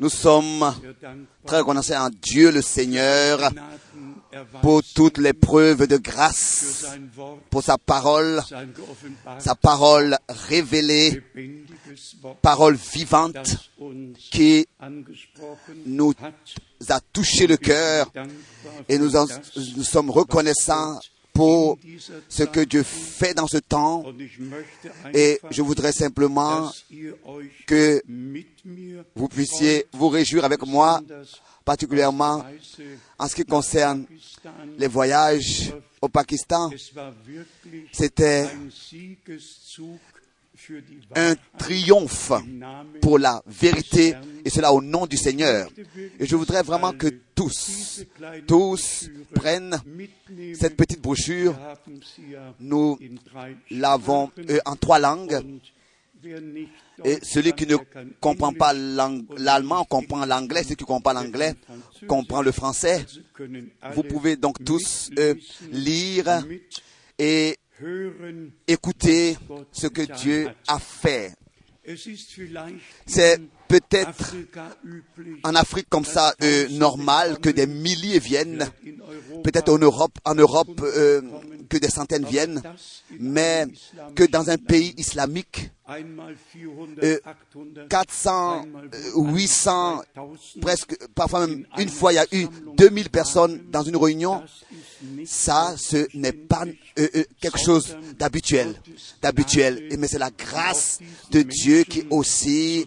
Nous sommes très reconnaissants à Dieu le Seigneur pour toutes les preuves de grâce, pour sa parole, sa parole révélée, parole vivante qui nous a touché le cœur. et nous, en- nous sommes reconnaissants pour ce que Dieu fait dans ce temps et je voudrais simplement que vous puissiez vous réjouir avec moi, particulièrement en ce qui concerne les voyages au Pakistan. C'était un triomphe pour la vérité et cela au nom du Seigneur. Et je voudrais vraiment que tous, tous prennent cette petite brochure. Nous l'avons euh, en trois langues. Et celui qui ne comprend pas l'allemand comprend l'anglais. Celui qui comprend l'anglais comprend le français. Vous pouvez donc tous euh, lire et. Écouter ce que Dieu a fait. C'est peut-être en Afrique comme ça euh, normal que des milliers viennent, peut-être en Europe, en Europe euh, que des centaines viennent, mais que dans un pays islamique, einmal 400, euh, 800, 400, einmal euh, woanders 800, 2000, presque, parfois même une fois, il y a eu 2000 personnes dans une réunion. Ça, ce n'est pas euh, euh, quelque chose d'habituel, d'habituel, mais c'est la grâce de Dieu qui aussi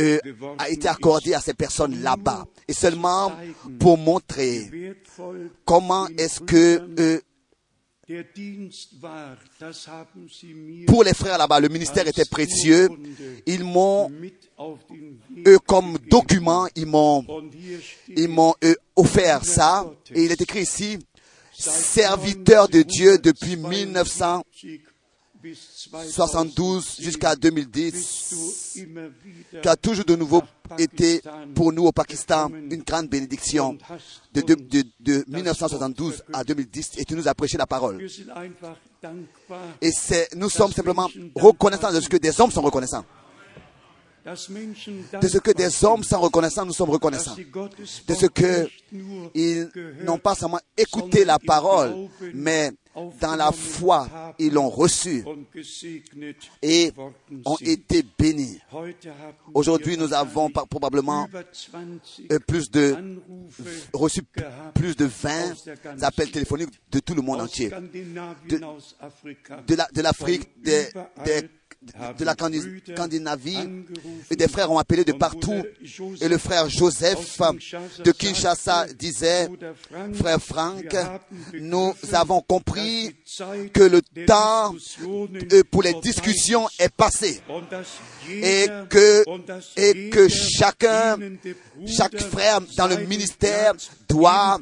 euh, a été accordée à ces personnes là-bas. Et seulement pour montrer comment est-ce que pour les frères là-bas, le ministère était précieux. Ils m'ont, eux, comme document, ils m'ont, ils m'ont offert ça. Et il est écrit ici, serviteur de Dieu depuis 1900. 72 jusqu'à 2010, qui a toujours de nouveau été pour nous au Pakistan une grande bénédiction de, de, de, 1972 à 2010 et tu nous as prêché la parole. Et nous sommes simplement reconnaissants de ce que des hommes sont reconnaissants. De ce que des hommes sont reconnaissants, nous sommes reconnaissants. De ce que ils n'ont pas seulement écouté la parole, mais dans la foi, ils l'ont gesegnet et ont été bénis. Aujourd'hui, nous avons probablement über 20 euh, plus de reçu plus de 20 appels téléphoniques de tout le monde entier. De- l'Afrique, des- des- de la Scandinavie, et des frères ont appelé de partout. Et le frère Joseph de Kinshasa disait, frère haben nous avons compris que le temps pour les discussions est passé. Et que, et que chacun, chaque frère dans le ministère doit,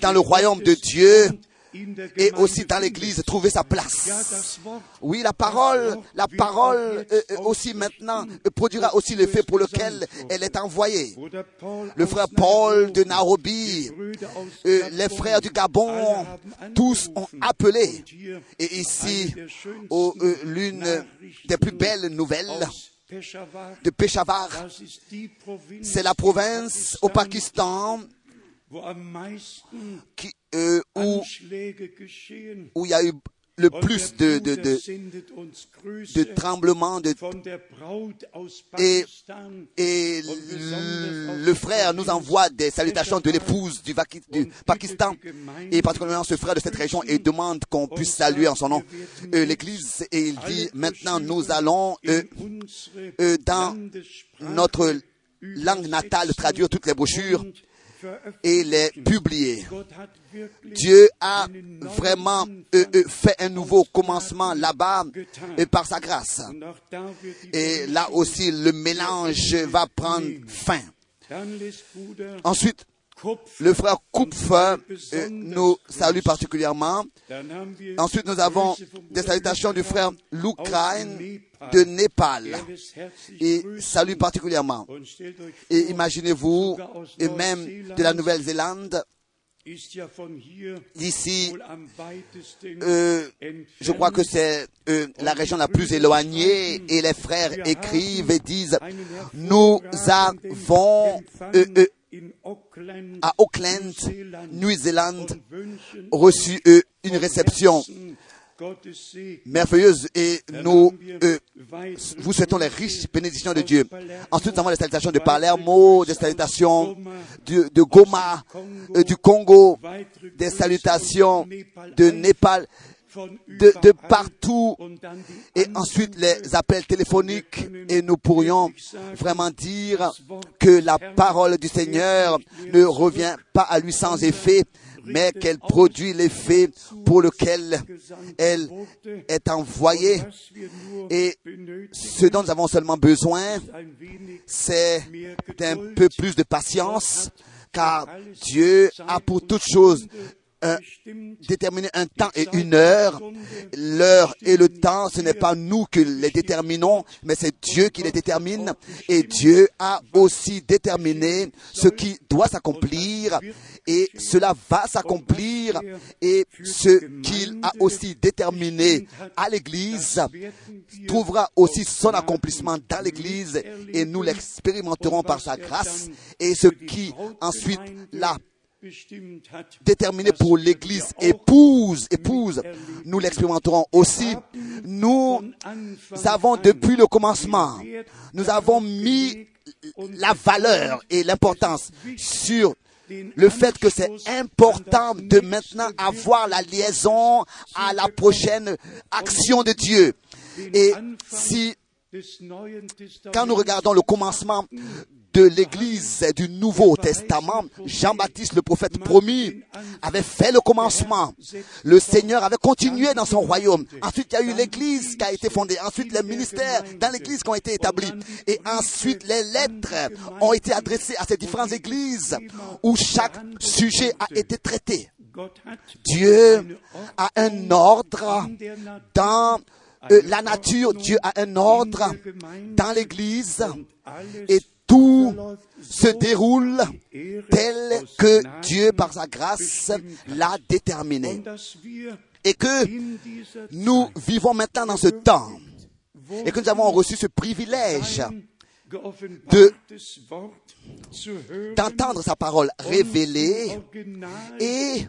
dans le royaume de Dieu et aussi dans l'église, trouver sa place. Oui, la parole, la parole euh, euh, aussi maintenant euh, produira aussi l'effet pour lequel elle est envoyée. Le frère Paul de Nairobi, euh, les frères du Gabon, tous ont appelé. Et ici, euh, l'une des plus belles nouvelles de Peshawar, c'est la province au Pakistan qui, euh, où, où il y a eu le plus de, de, de, de tremblements de, Et- et le frère nous envoie des salutations de l'épouse du, Pakistan et particulièrement ce frère de cette région et demande qu'on puisse saluer en son nom euh, l'église. Et il dit maintenant nous allons euh, euh, dans notre langue natale traduire toutes les brochures. Et les publier. Dieu a vraiment euh, euh, fait un nouveau commencement là-bas euh, par sa grâce. Et là aussi, le mélange va prendre fin. Ensuite, le frère Kupfer euh, nous salue particulièrement. Ensuite, nous avons des salutations du frère Lukrain de Népal. Et salue particulièrement. Et imaginez-vous, et même de la Nouvelle-Zélande, D'ici, euh, je crois que c'est euh, la région la plus éloignée et les frères écrivent et disent, nous avons euh, à Auckland, wünschen reçu euh, une réception. Merveilleuse. Et nous euh, vous souhaitons les riches bénédictions de Dieu. Ensuite, nous avons les salutations de Palermo, des salutations de, de Goma, euh, du Congo, des salutations de Népal, de, partout, et ensuite les appels téléphoniques, et nous pourrions vraiment dire que la parole du Seigneur ne revient pas à lui sans effet, mais qu'elle produit l'effet pour lequel elle est envoyée. Et ce dont nous avons seulement besoin, c'est d'un peu plus de patience, car Dieu a pour toute chose bestimmt déterminé un temps et une heure. L'heure et le temps, ce n'est pas nous qui les déterminons, mais c'est Dieu qui les détermine. Et Dieu a aussi déterminé ce qui doit s'accomplir. Et cela va s'accomplir. Et ce qu'il a aussi déterminé à l'Église trouvera aussi son accomplissement dans l'Église. Et nous l'expérimenterons par sa grâce. Et ce qui ensuite l'a. Déterminé pour l'Église épouse, épouse, nous l'expérimenterons aussi. Nous avons depuis le commencement, nous avons mis la valeur et l'importance sur le fait que c'est important de maintenant avoir la liaison à la prochaine action de Dieu. Et si, quand nous regardons le commencement de l'Église du Nouveau Testament, Jean-Baptiste, le prophète promis, avait fait le commencement. Le Seigneur avait continué dans son royaume. Ensuite, il y a eu l'Église qui a été fondée. Ensuite, les ministères dans l'Église qui ont été établis. Et ensuite, les lettres ont été adressées à ces différentes églises où chaque sujet a été traité. Dieu a un ordre dans euh, la nature. Dieu a un ordre dans l'Église. Et tout se déroule tel que Dieu, par sa grâce, l'a déterminé. Et que nous vivons maintenant dans ce temps. Et que nous avons reçu ce privilège sein d'entendre sa parole révélée et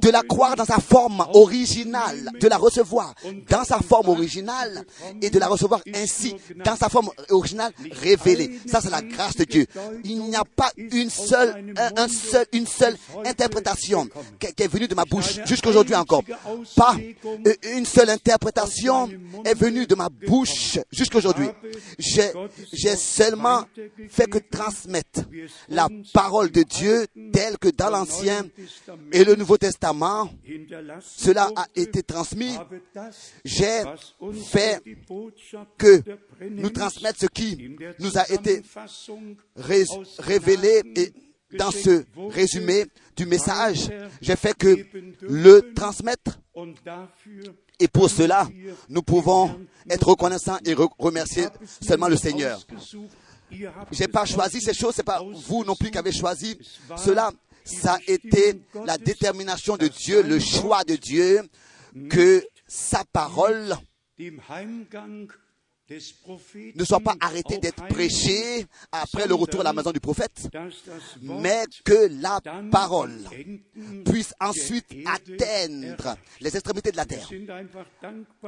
de la croire dans sa forme originale, de la recevoir dans sa forme originale et de la recevoir ainsi dans sa forme originale révélée. Ça, c'est la grâce de Dieu. Il n'y a pas une seule, un, un seul, une seule interprétation qui qui est venue de ma bouche jusqu'aujourd'hui encore. Pas euh, une seule interprétation est venue de ma bouche jusqu'aujourd'hui. J'ai seulement fait que transmettre la parole de Dieu telle que dans l'Ancien et le Nouveau Testament, cela a été transmis. J'ai fait que nous transmettre ce qui nous a été révélé dans ce résumé du message, j'ai fait que le transmettre et pour cela, nous pouvons être reconnaissants et re- remercier seulement le Seigneur. J'ai pas choisi ces choses, c'est pas vous non plus qui avez choisi cela. Ça a été la détermination de Dieu, le choix de Dieu, que sa parole ne soit pas arrêtée d'être prêchée après le retour à la maison du prophète, mais que la parole puisse ensuite atteindre les extrémités de la terre.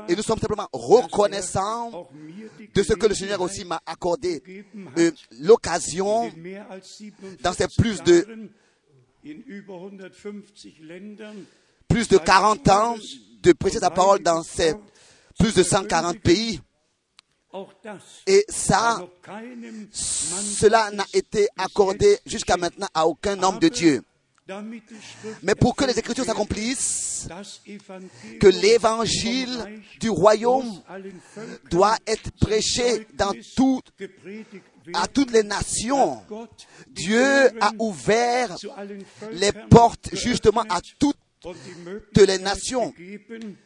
Et nous sommes simplement reconnaissants de ce que le Seigneur aussi m'a accordé euh, l'occasion in mehr als 47 dans ces plus de- Jahren in über 150 Ländern plus de 40 ans de prêcher sa parole dans ces plus de 140 pays. Et ça, cela n'a été accordé jusqu'à maintenant à aucun homme de Dieu. Mais pour que les Écritures s'accomplissent, que l'évangile du royaume doit être prêché dans tout, à toutes les nations. Dieu a ouvert les portes justement à toutes de les nations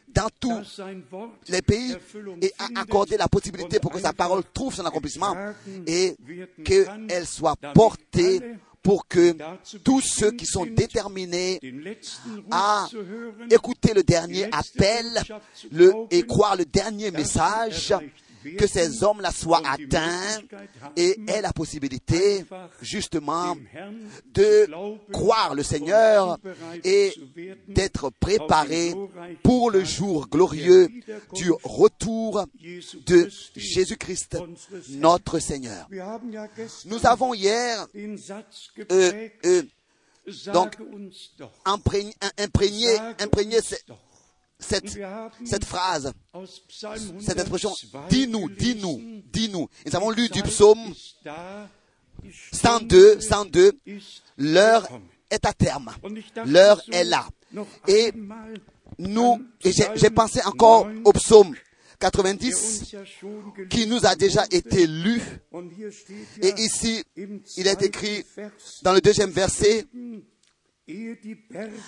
dans tous les pays et a accordé la possibilité pour que sa parole trouve son accomplissement et qu'elle soit portée pour que tous ceux qui sont déterminés à écouter le dernier appel le, et croire le dernier message, que ces hommes-là soient atteints et aient la possibilité justement de croire le Seigneur et d'être préparés pour le jour glorieux du retour de Jésus-Christ, notre Seigneur. Nous avons hier euh, euh, donc imprégné, imprégné, imprégné cette, cette phrase, cette expression, dis-nous, dis-nous, dis-nous. Nous avons lu du psaume 102, 102, l'heure est à terme, l'heure est là. Et nous, j'ai pensé encore au psaume 90 qui nous a déjà été lu. Et ici, il est écrit dans le deuxième verset,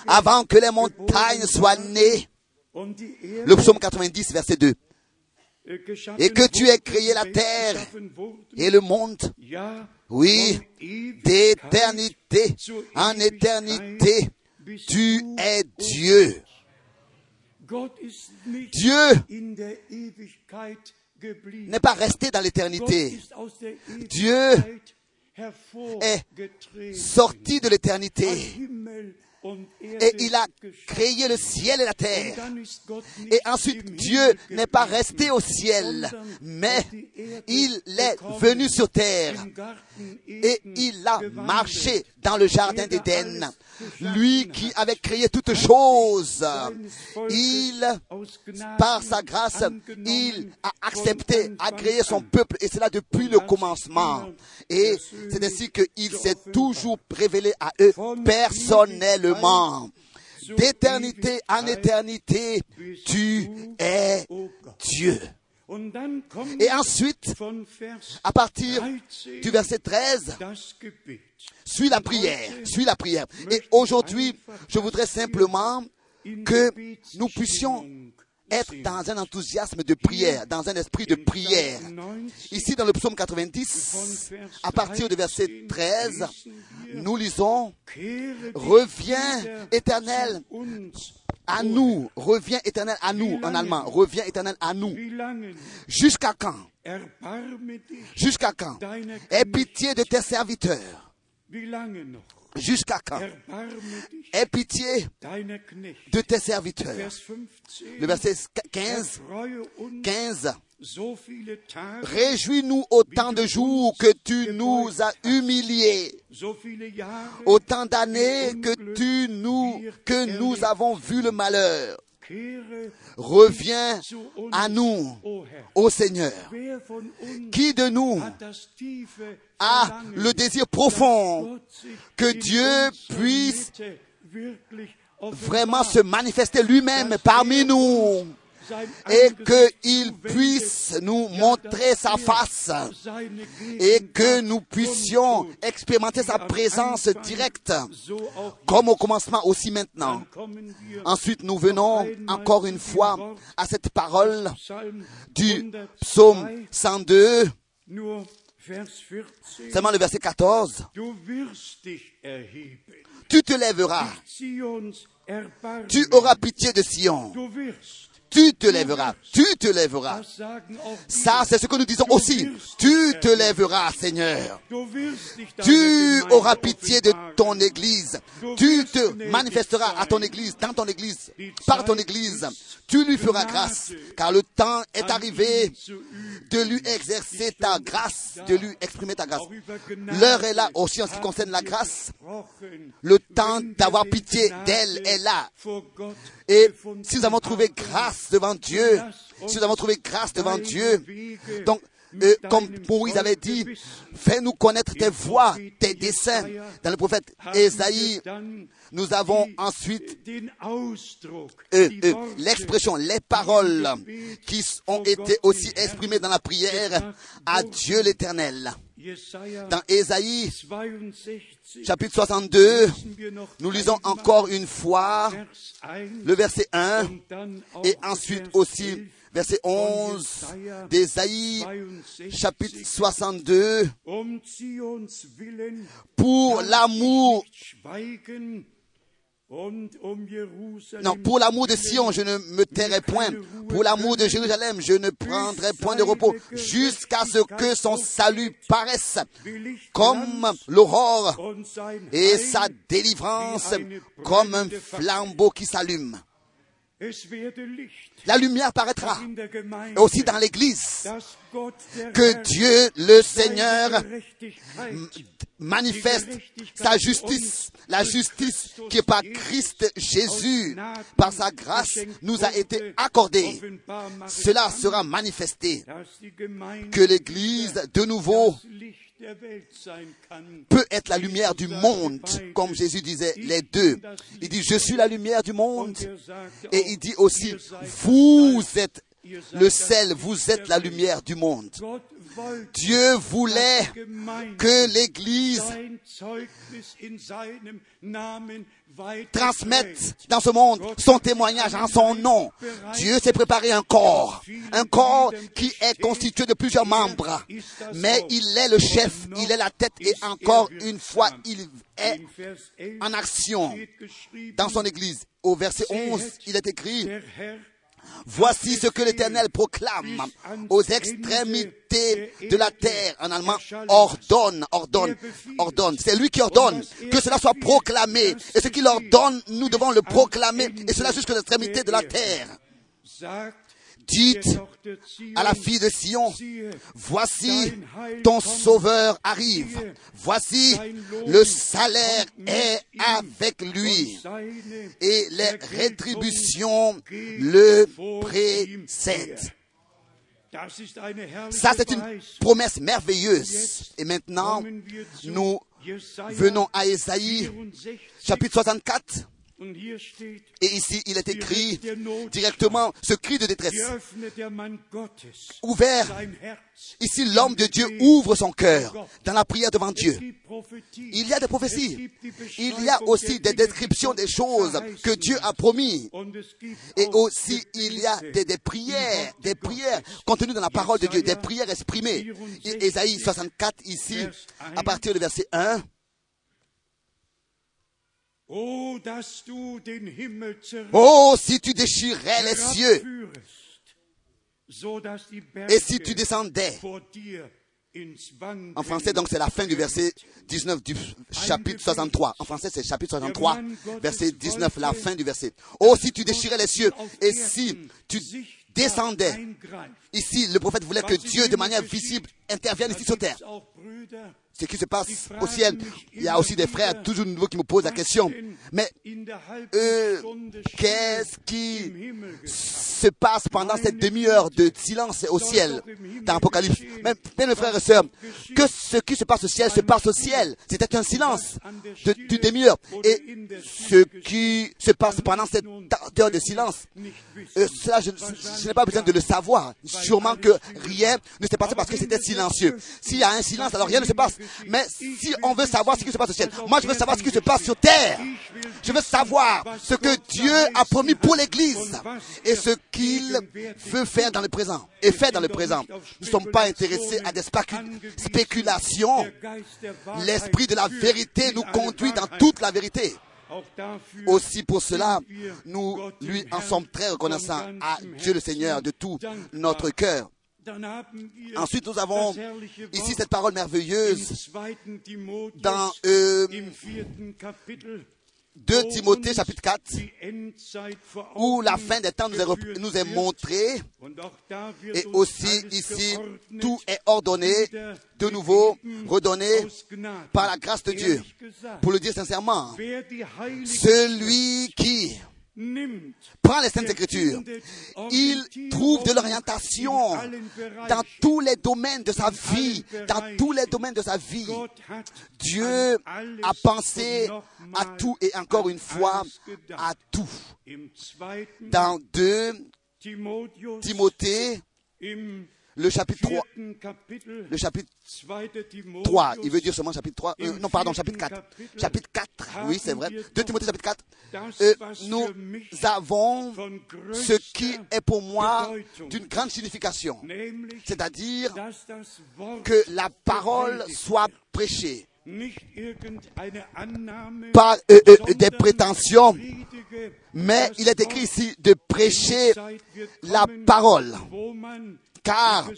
avant que les montagnes soient nées, le psaume 90, verset 2. Et que tu aies créé la terre et le monde. Oui, d'éternité en éternité, tu es Dieu. Dieu n'est pas resté dans l'éternité. Dieu est sorti de l'éternité et il a créé le ciel et la terre. Et ensuite, Dieu n'est pas resté au ciel, mais il est venu sur terre et il a marché dans le jardin d'Éden. Lui qui avait créé toutes choses, il, par sa grâce, il a accepté, a créé son peuple, et cela depuis le commencement. Et c'est ainsi qu'il s'est toujours révélé à eux personnellement. D'éternité en éternité, tu es Dieu. Et ensuite, à partir du verset 13, suis la prière, suis la prière. Et aujourd'hui, je voudrais simplement que nous puissions être dans un enthousiasme de prière, dans un esprit de prière. Ici, dans le psaume 90, à partir du verset 13, nous lisons, reviens éternel à nous, reviens éternel à nous, en allemand, reviens éternel à nous. Jusqu'à quand? Jusqu'à quand? Aie pitié de tes serviteurs. Jusqu'à quand? Aie pitié de tes serviteurs. Le verset 15, 15. Réjouis-nous autant de jours que tu nous as humiliés, autant d'années que tu nous, que nous avons vu le malheur. Reviens à nous, ô Seigneur. Qui de nous a le désir profond que Dieu puisse vraiment se manifester lui-même parmi nous? Et qu'il puisse nous montrer sa face et que nous puissions expérimenter sa présence directe, comme au commencement aussi maintenant. Ensuite, nous venons encore une fois à cette parole du psaume 102. Seulement le verset 14. Tu te lèveras. Tu auras pitié de Sion tu te lèveras, tu te lèveras. Ça, c'est ce que nous disons aussi. Tu te lèveras, Seigneur. Tu auras pitié de ton Église. Tu te manifesteras à ton Église, dans ton Église, par ton Église. Tu lui feras grâce, car le temps est arrivé de lui exercer ta grâce, de lui exprimer ta grâce. L'heure est là aussi en ce qui concerne la grâce. Le temps d'avoir pitié d'elle est là. Et si nous avons trouvé grâce devant Dieu, si nous avons trouvé grâce devant Dieu, donc euh, comme Moïse avait dit, fais-nous connaître tes voies, tes desseins. Dans le prophète Esaïe, nous avons ensuite euh, euh, l'expression, les paroles qui ont été aussi exprimées dans la prière à Dieu l'Éternel. Dans Ésaïe, 62 chapitre 62, lesen wir noch nous lisons encore une fois Vers 1 le verset 1 und dann auch et ensuite aussi 11, verset 11 d'Ésaïe, 62. chapitre 62. Um Pour l'amour, non, pour l'amour de Sion, je ne me tairai point. Pour l'amour de Jérusalem, je ne prendrai point de repos jusqu'à ce que son salut paraisse comme l'aurore et sa délivrance comme un flambeau qui s'allume. La lumière paraîtra et aussi dans l'église que Dieu, le Seigneur, manifeste sa justice, la justice qui par Christ Jésus, par sa grâce, nous a été accordée. Cela sera manifesté, que l'Église, de nouveau, peut être la lumière du monde, comme Jésus disait les deux. Il dit, je suis la lumière du monde. Et il dit aussi, vous êtes le sel, vous êtes la lumière du monde. Dieu voulait que l'Église transmette dans ce monde son témoignage en son nom. Dieu s'est préparé un corps, un corps qui est constitué de plusieurs membres, mais il est le chef, il est la tête et encore une fois il est In Vers 11 en action dans son église. Au verset 11, il est écrit, Voici ce que l'Éternel proclame aux extrémités de la terre. En allemand, ordonne, ordonne, ordonne. C'est lui qui ordonne que cela soit proclamé. Et ce qu'il ordonne, nous devons le proclamer. Et cela jusqu'aux extrémités de la terre. Dites à la fille de Sion, voici ton sauveur arrive. Voici le salaire est avec lui. Et les rétributions le précèdent. Ça, c'est une promesse merveilleuse. Et maintenant, nous venons à Ésaïe, 64. chapitre 64. Et ici, il est écrit directement ce cri de détresse. Ouvert. Ici, l'homme de Dieu ouvre son cœur dans la prière devant Dieu. Il y a des Es prophéties. Il y a aussi des descriptions des choses que Dieu a promis. Et aussi, il y a des prières, des prières contenues dans la parole de Dieu, des prières exprimées. Et Ésaïe 64 ici, à partir du verset 1. Oh, Oh, si tu déchirais les cieux et si tu descendais. En français, donc, c'est la fin du verset 19 du chapitre 63. En français, c'est chapitre 63, verset 19, la fin du verset. Oh, si tu déchirais les cieux et si tu descendais. Ici, le prophète voulait que Dieu, de manière visible, intervienne ici sur terre. Ce qui se passe au ciel, il y a aussi des frères toujours nouveaux qui me posent la question. Mais euh, qu'est-ce qui se passe pendant cette demi-heure de silence au ciel dans l'Apocalypse Même, mes frères et sœurs, que ce qui se passe au ciel se passe au ciel. C'était un silence de, d'une demi-heure. Et ce qui se passe pendant cette heure de silence, euh, cela, je, je n'ai pas besoin de le savoir. Sûrement que rien ne s'est passé parce que c'était silencieux. S'il y a un silence, alors rien ne se passe. Mais si on veut savoir ce qui se passe au ciel, moi je veux savoir ce qui se passe sur terre. Je veux savoir ce que Dieu a promis pour l'Église et ce qu'il veut faire dans le présent et fait dans le présent. Nous ne sommes pas intéressés à des spéculations. L'esprit de la vérité nous conduit dans toute la vérité. Aussi pour cela, nous lui en sommes très reconnaissants à Dieu le Seigneur de tout notre cœur. Ensuite, nous avons ici cette parole merveilleuse 2. Timotheus dans euh, im vierten Kapitel 2 Timothée chapitre 4 die Endzeit vor où la fin des temps nous est, nous est montrée et aussi ici tout est ordonné de nouveau, redonné par la grâce de Dieu. Pour le dire sincèrement, celui qui prend les Saintes Écritures, il trouve de l'orientation dans tous les domaines de sa vie, dans tous les domaines de sa vie. Dieu a pensé à tout et encore une fois à tout. Dans 2 Timotheus, Timothée, im le chapitre 3, vierten Kapitel, le chapitre 2. Timotheus, 3, il veut dire seulement chapitre 3, euh, non pardon, chapitre 4. Kapitel Chapitre 4, oui c'est vrai. haben wir 2 Timothée chapitre 4. das, Euh, nous avons von ce qui est pour moi d'une grande signification, c'est-à-dire que la parole soit prêchée, pas euh, euh, des prétentions, mais il est écrit ici de prêcher la parole. Car,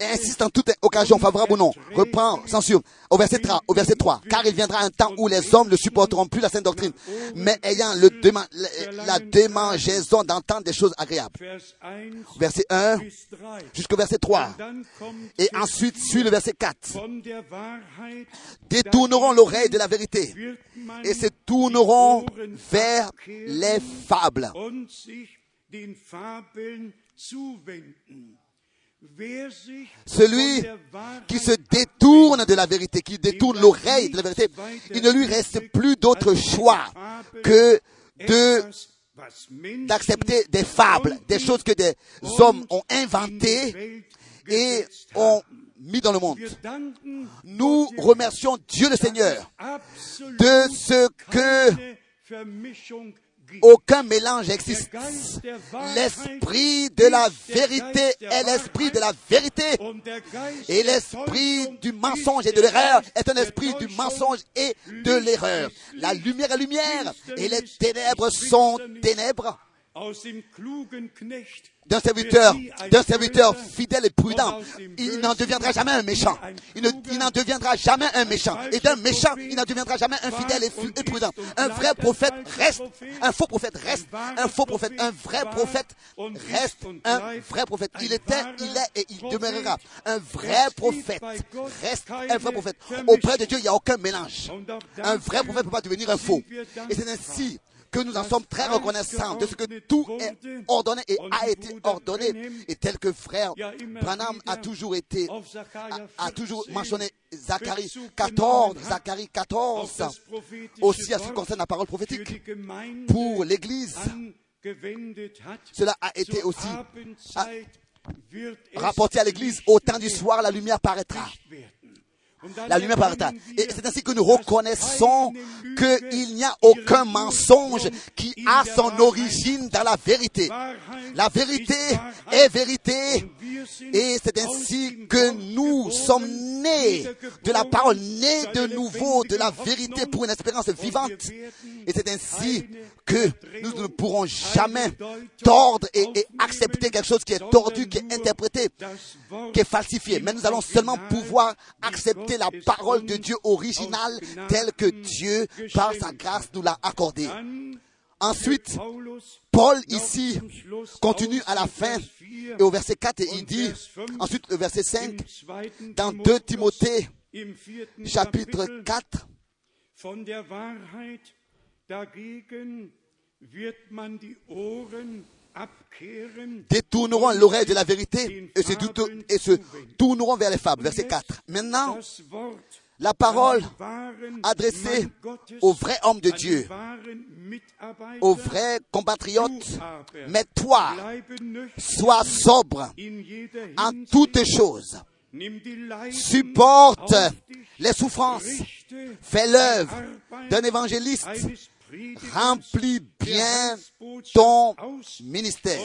insiste en toute occasion favorable ou non. Reprend, censure, au verset 3, au verset 3. Car il viendra un temps où les hommes ne supporteront plus la sainte doctrine, mais ayant le la, démangeaison d'entendre des choses agréables. Vers 1 Verset 1 bis 3. jusqu'au verset 3. Dann kommt Et ensuite suit le verset 4. von der Wahrheit, Détourneront l'oreille de la vérité et se tourneront vers les fables. Celui qui se détourne de la vérité, qui détourne l'oreille de la vérité, il ne lui reste plus d'autre choix que de d'accepter des fables, des choses que des hommes ont inventées et ont mis dans le monde. Nous remercions Dieu le Seigneur de ce que. Aucun mélange existe. L'esprit de la vérité est l'esprit de la vérité. Et l'esprit du mensonge et de l'erreur est un esprit du mensonge et de l'erreur. La lumière est lumière et les ténèbres sont ténèbres D'un serviteur, d'un serviteur fidèle et prudent. Il n'en deviendra jamais un méchant. Il ne- il n'en deviendra jamais un méchant. Et d'un méchant, il n'en deviendra jamais un fidèle et, et prudent. Un vrai prophète reste. Un faux prophète reste. Un faux prophète, un vrai prophète reste. Un vrai prophète. Il était, il est et il demeurera. Un vrai prophète reste un vrai prophète. Auprès de Dieu, il n'y a aucun mélange. Un vrai prophète ne peut pas devenir un faux. Et c'est ainsi que nous en sommes très reconnaissants de ce que tout est ordonné et a été ordonné. Et tel que frère Branham a toujours été, a, a toujours 14 mentionné Zacharie 14, Zacharie 14, auf das prophetische aussi à ce qui concerne la parole prophétique. Pour l'Église, cela a été aussi rapporté à l'Église. Au temps du soir, la lumière paraîtra. La lumière erkennen Et c'est ainsi que nous reconnaissons qu'il n'y a aucun mensonge qui a son origine dans la vérité. La vérité est vérité. Et c'est ainsi que nous sommes nés de la parole, nés de nouveau de la vérité pour une espérance vivante. Et c'est ainsi que nous ne pourrons jamais tordre et accepter quelque chose qui est tordu, qui est interprété, qui est falsifié. Mais nous allons seulement pouvoir accepter la parole de Dieu originale telle que Dieu, par sa grâce, nous l'a accordée. Ensuite, Paul ici continue à la fin et au verset 4 et il dit, ensuite le verset 5, dans 2 Timothée chapitre 4, Détourneront l'oreille de la vérité et se, douto- et se tourneront vers les fables. Verset 4. Maintenant, la parole adressée aux vrais hommes de Dieu, aux vrais compatriotes, mais toi, sois sobre en toutes choses. Supporte les souffrances. Fais l'œuvre d'un évangéliste. Remplis bien ton ministère.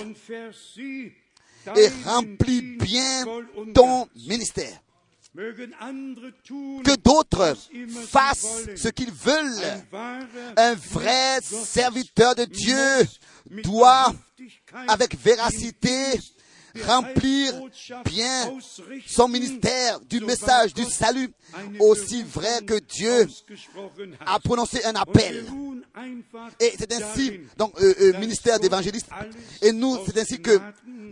Et remplis bien ton ministère. Que d'autres fassent ce qu'ils veulent. Un vrai serviteur de Dieu doit, avec véracité, remplir bien son ministère du message du salut, aussi vrai que Dieu a prononcé un appel. Et c'est ainsi, donc, euh, euh, ministère d'évangéliste. Et nous, c'est ainsi que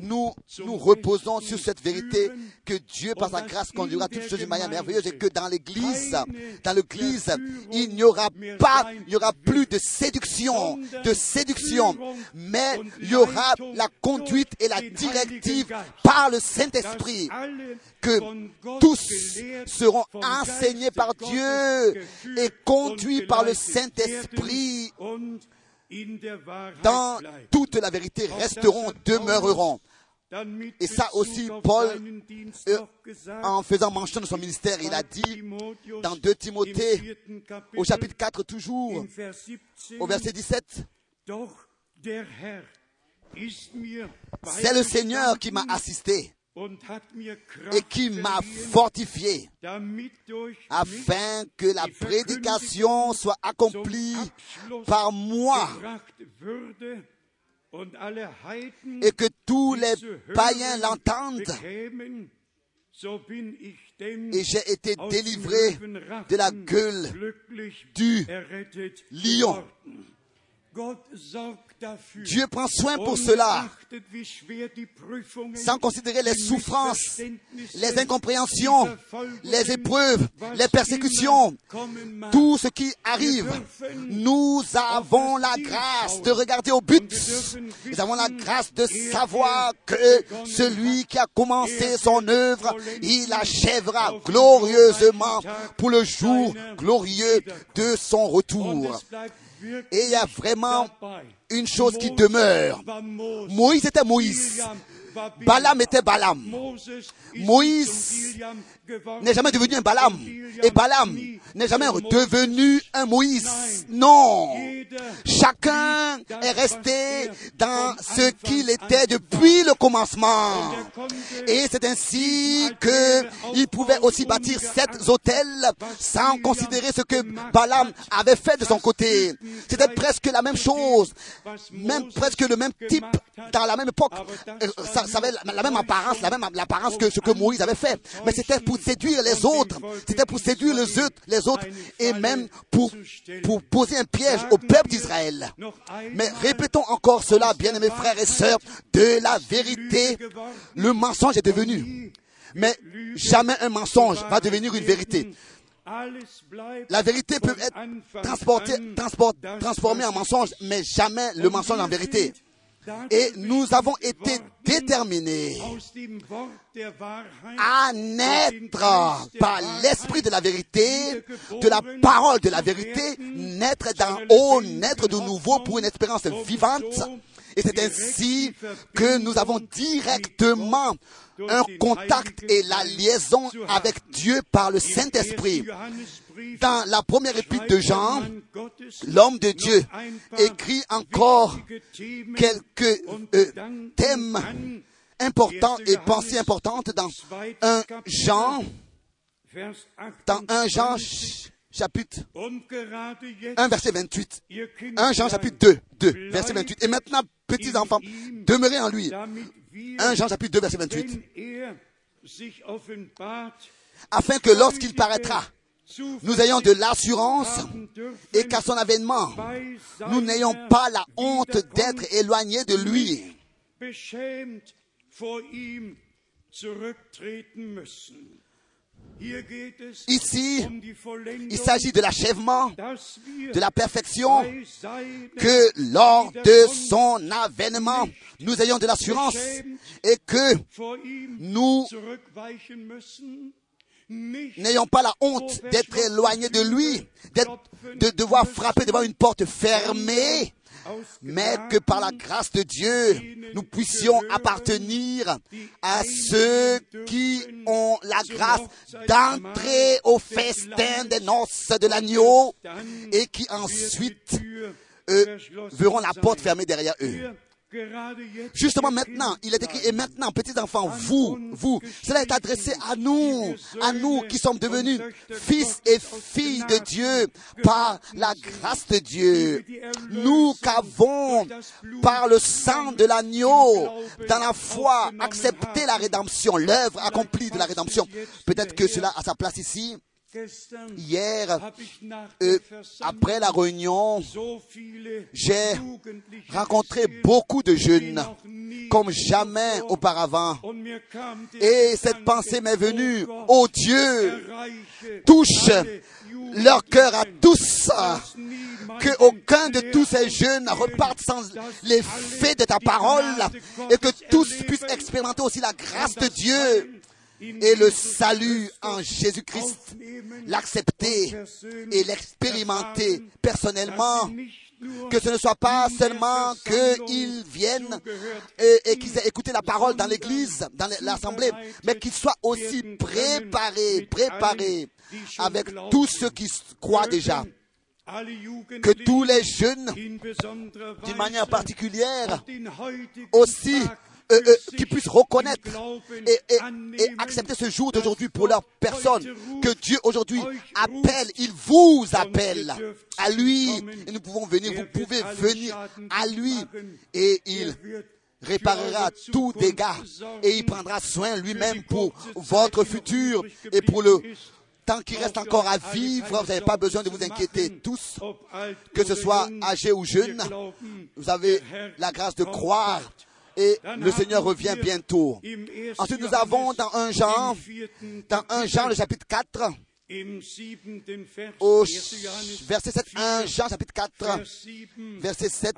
nous nous reposons sur cette vérité que Dieu, par sa grâce, conduira toutes choses d'une manière merveilleuse et que dans l'église, dans l'église, il n'y aura pas, il y aura plus de séduction, de séduction, mais il y aura la conduite et la directive par le Saint-Esprit que tous seront enseignés par Dieu et conduits par le Saint-Esprit. Dans toute la vérité resteront, demeureront. Et ça aussi, Paul, euh, en faisant mention de son ministère, il a dit dans 2 im Timothée, au chapitre 4 toujours, in Vers 17, au verset 17, Doch der Herr ist mir c'est le Seigneur qui m'a assisté et qui m'a fortifié afin que la prédication soit accomplie par moi et que tous les païens l'entendent. Et j'ai été délivré de la gueule du lion. Dieu prend soin pour cela, sans considérer les souffrances, les incompréhensions, les épreuves, les persécutions, tout ce qui arrive. Nous avons la grâce de regarder au but. Nous avons la grâce de savoir que celui qui a commencé son œuvre, il achèvera glorieusement pour le jour glorieux de son retour. Et il y a vraiment une chose qui demeure. Moïse était Moïse. Balaam était Balaam. Moïse n'est jamais devenu un Balaam. Et Balaam n'est jamais devenu un Moïse. Non. Chacun est resté dans ce qu'il était depuis le commencement. Et c'est ainsi qu'il pouvait aussi bâtir sept hôtels sans considérer ce que Balaam avait fait de son côté. C'était presque la même chose, même presque le même type dans la même époque. Euh, Ça, ça avait la, la même apparence, la même apparence que ce que Moïse avait fait. Mais c'était pour séduire les autres, c'était pour séduire les autres, les autres et même pour, pour poser un piège au peuple d'Israël. Mais répétons encore cela, bien-aimés frères et sœurs, de la vérité, le mensonge est devenu. Mais jamais un mensonge va devenir une vérité. La vérité peut être transportée, transformée en mensonge, mais jamais le mensonge en vérité. Et nous avons été déterminés à naître par l'esprit de la vérité, de la parole de la vérité, naître d'en haut, naître de nouveau pour une espérance vivante. Et c'est ainsi que nous avons directement un contact et la liaison avec Dieu par le Saint-Esprit. Dans la première épître de Jean, l'homme de Dieu écrit encore quelques euh, thèmes importants et pensées importantes dans un Jean, dans un Jean ch- chapitre 1 verset 28. 1 Jean chapitre 2, 2 verset 28. Et maintenant, petits enfants, demeurez en lui. 1 Jean chapitre 2 verset 28. Afin que lorsqu'il paraîtra, nous ayons de l'assurance et qu'à son avènement, nous n'ayons pas la honte d'être éloignés de lui. Ici, um il s'agit de l'achèvement, de la perfection, que lors de son avènement, nous ayons de l'assurance et que nous n'ayons pas la honte d'être éloignés de lui, de devoir frapper devant une porte fermée, mais que par la grâce de Dieu, nous puissions appartenir à ceux qui ont la grâce d'entrer au festin des noces de l'agneau et qui ensuite verront la porte fermée derrière eux. Justement maintenant, il est écrit, et maintenant, petits enfants, vous, vous, cela est adressé à nous, à nous qui sommes devenus fils et filles de Dieu par la grâce de Dieu. Nous qu'avons, par le sang de l'agneau, dans la foi, accepté la rédemption, l'œuvre accomplie de la rédemption. Peut-être que cela a sa place ici. Hier, euh, après la réunion, j'ai rencontré beaucoup de jeunes comme jamais auparavant. Et cette pensée m'est venue, oh oh Dieu, touche leur cœur à tous, que aucun de tous ces jeunes reparte sans dass l'effet de ta parole et que tous puissent expérimenter aussi la grâce de Dieu et le salut en Jésus-Christ, l'accepter et l'expérimenter personnellement, que ce ne soit pas seulement qu'ils viennent et, et qu'ils aient écouté la parole dans l'église, dans l'assemblée, mais qu'ils soient aussi préparés, préparés avec tous ceux qui croient déjà. Que tous les jeunes, d'une manière particulière, aussi euh, euh, qui puissent reconnaître et, et, et accepter ce jour d'aujourd'hui pour leur personne, que Dieu aujourd'hui appelle, il vous appelle. À lui, et nous pouvons venir, vous pouvez venir à lui, et il réparera tout dégât, et il prendra soin lui-même pour votre futur et pour le temps qui reste encore à vivre, vous n'avez pas besoin de vous inquiéter tous, que ce soit âgé ou jeune, vous avez la grâce de croire et le Seigneur revient bientôt. Ensuite, nous avons dans un Jean, dans un Jean, le chapitre 4, au verset 7, 1 Jean chapitre 4, verset 7,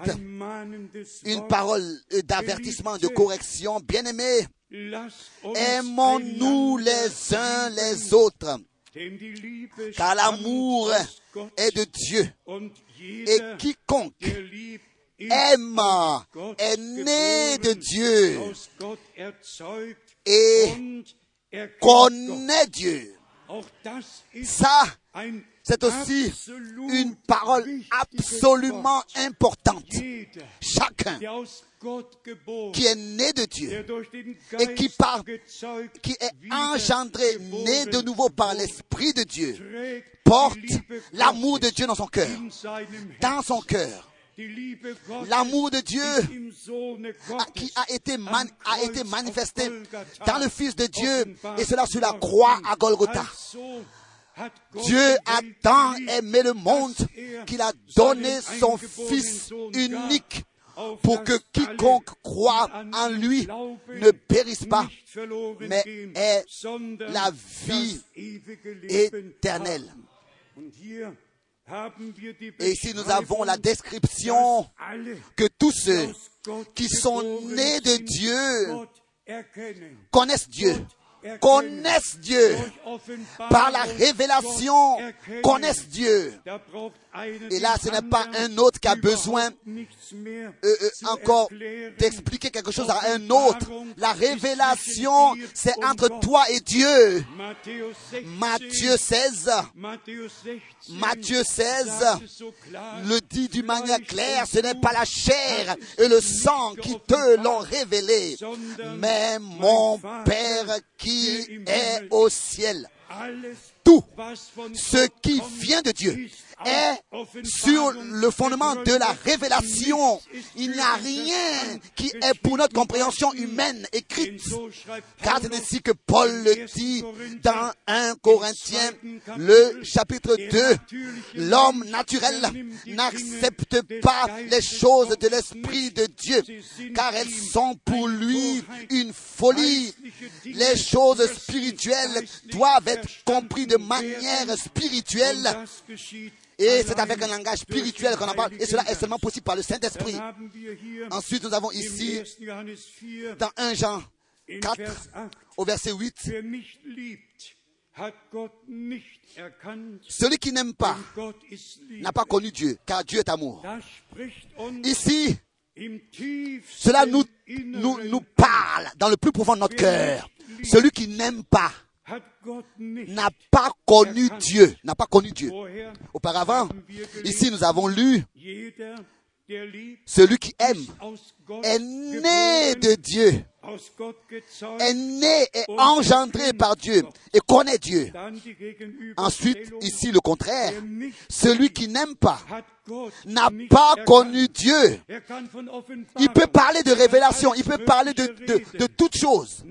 une parole d'avertissement, de correction. Bien-aimés, aimons-nous les uns les autres, car l'amour est de Dieu. Et quiconque aime est né de Dieu et connaît Dieu. Ça, c'est aussi une parole absolument importante. Chacun qui est né de Dieu et qui qui est engendré, né de nouveau par l'Esprit de Dieu, porte l'amour de Dieu dans son cœur, dans son cœur. L'amour de Dieu qui a été, a été manifesté dans le Fils de Dieu et cela sur la croix à Golgotha. Dieu a tant aimé le monde qu'il a donné son Fils unique pour que quiconque croit en lui ne périsse pas, mais ait la vie éternelle. Et ici nous avons la description que tous ceux qui sont nés de Dieu connaissent Dieu connaissent Dieu. Par la révélation, connaissent Dieu. Et là, ce n'est pas un autre qui a besoin euh, euh, encore d'expliquer quelque chose à un autre. La révélation, c'est entre toi et Dieu. Matthieu 16. Matthieu 16 le dit d'une manière claire, ce n'est pas la chair et le sang qui te l'ont révélé, mais mon Père qui est au ciel. Tout ce qui vient de Dieu est sur le fondement de la révélation. Il n'y a rien qui est pour notre compréhension humaine écrite. Car c'est ainsi que Paul le dit dans 1 Corinthiens, le chapitre 2. L'homme naturel n'accepte pas les choses de l'Esprit de Dieu, car elles sont pour lui une folie. Les choses spirituelles doivent être comprises de manière spirituelle. Et c'est avec un langage spirituel qu'on en parle. Et cela est seulement possible par le Saint-Esprit. Ensuite, nous avons ici, dans 1 Jean 4, au verset 8, celui qui n'aime pas n'a pas connu Dieu, car Dieu est amour. Ici, cela nous, nous, nous parle dans le plus profond de notre cœur. Celui qui n'aime pas n'a pas connu Dieu, n'a pas connu Dieu. Auparavant, ici nous avons lu, celui qui aime est né de Dieu, est né et engendré par Dieu et connaît Dieu. Ensuite, ici le contraire, celui qui n'aime pas n'a pas connu Dieu. Il peut parler de révélation, il peut parler de, de, toutes choses.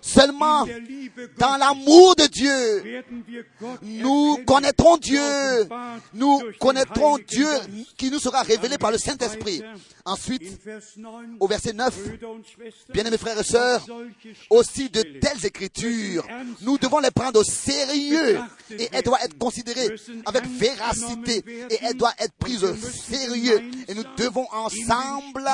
Seulement dans l'amour de Dieu, nous connaîtrons Dieu. Nous connaîtrons Dieu qui nous sera révélé par le Saint-Esprit. Ensuite, au verset 9, Brüder und Schwestern, bien-aimés frères et sœurs, aussi de telles écritures, nous devons les prendre au sérieux et elles doivent être considérées avec véracité et elles doivent être prises au sérieux. Et nous devons ensemble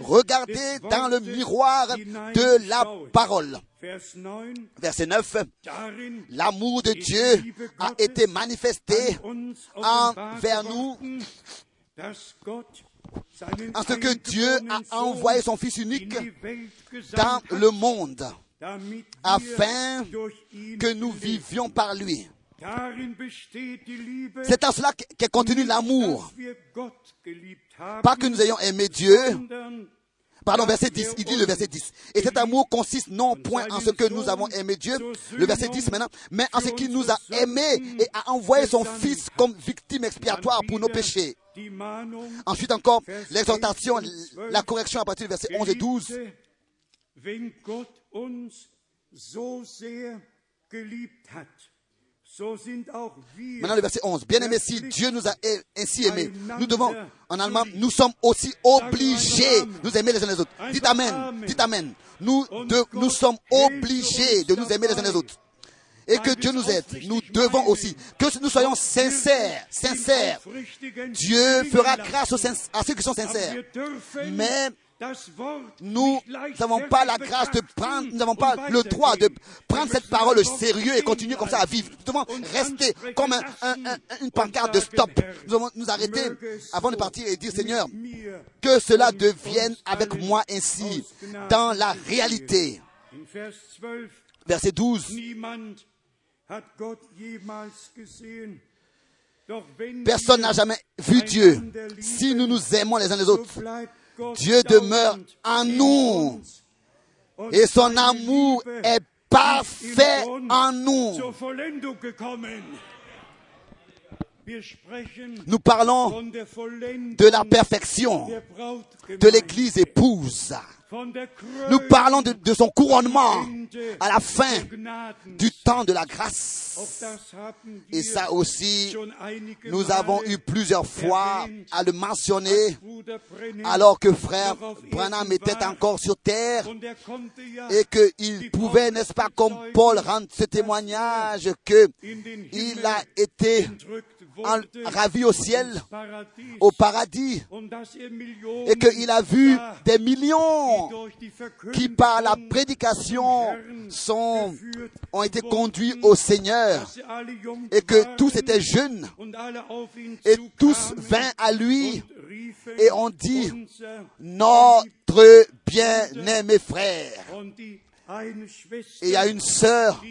regarder dans le miroir de la parole. Vers 9, Verset 9. darin L'amour de Dieu a été manifesté envers nous en ce que Dieu a envoyé son Fils unique dans le monde afin que nous vivions par lui. C'est en cela qu'est contenu l'amour. Pas que nous ayons aimé Dieu, Pardon, verset 10, il dit le verset 10. Et cet amour consiste non point en ce que nous avons aimé Dieu, le verset 10 maintenant, mais en ce qu'il nous a aimés et a envoyé son Fils comme victime expiatoire pour nos péchés. Ensuite encore, l'exhortation, la correction à partir du verset 11 et 12. Geliebte, wenn Gott uns so sehr geliebt hat, so sind auch wir Maintenant le verset 11. Bien aimé, si Dieu nous a ainsi aimés, nous devons, en allemand, nous sommes aussi obligés de nous aimer les uns les autres. Dites Amen, dites Amen. Nous, de- nous sommes obligés de nous aimer les uns les autres. Et que Dieu nous aide. Nous devons aussi. Que nous soyons sincères, sincères. Dieu fera grâce aux à ceux qui sont sincères. Mais nous n'avons pas la grâce de prendre, nous n'avons pas le droit de prendre cette parole au sérieux et continuer comme ça à vivre. Nous devons rester comme un- un- un- une pancarte de stop. Nous devons nous arrêter avant de partir et dire Seigneur, que cela devienne avec moi ainsi, dans la réalité. In Vers 12, Verset 12. niemand hat Gott jemals gesehen. Doch wenn Personne n'a jamais vu Dieu. Si nous nous aimons les uns les autres, Dieu demeure en nous. et son amour est parfait en nous. Nous parlons de la perfection de l'Église épouse. Nous parlons de, son couronnement à la fin du temps de la grâce. Et ça aussi, nous avons eu plusieurs fois à le mentionner alors que frère Branham était encore sur terre er et qu'il pouvait, n'est-ce pas, comme Paul, rendre ce témoignage que il a été ravi au ciel, au paradis, et qu'il a vu des millions qui par la prédication sont, ont été conduits au Seigneur et que tous étaient jeunes et tous vinrent à lui et on dit, notre bien-aimé frère. Et il y a une sœur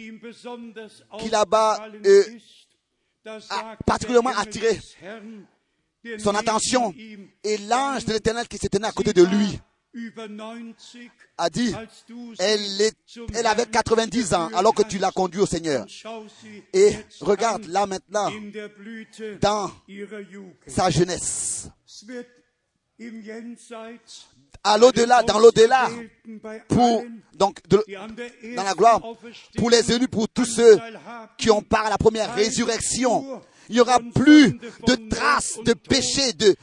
qui là-bas, euh, a particulièrement attiré son attention et l'ange de l'éternel qui se tenait à côté de lui über 90, a dit, elle, est- elle avait Herrn 90 ans alors que tu l'as conduit au Seigneur. Et regarde là maintenant dans sa jeunesse. À l'au-delà, dans l'au-delà, pour, donc, dans la gloire, pour les élus, pour tous ceux qui ont part à la première résurrection. Il n'y aura plus de traces de péché, de,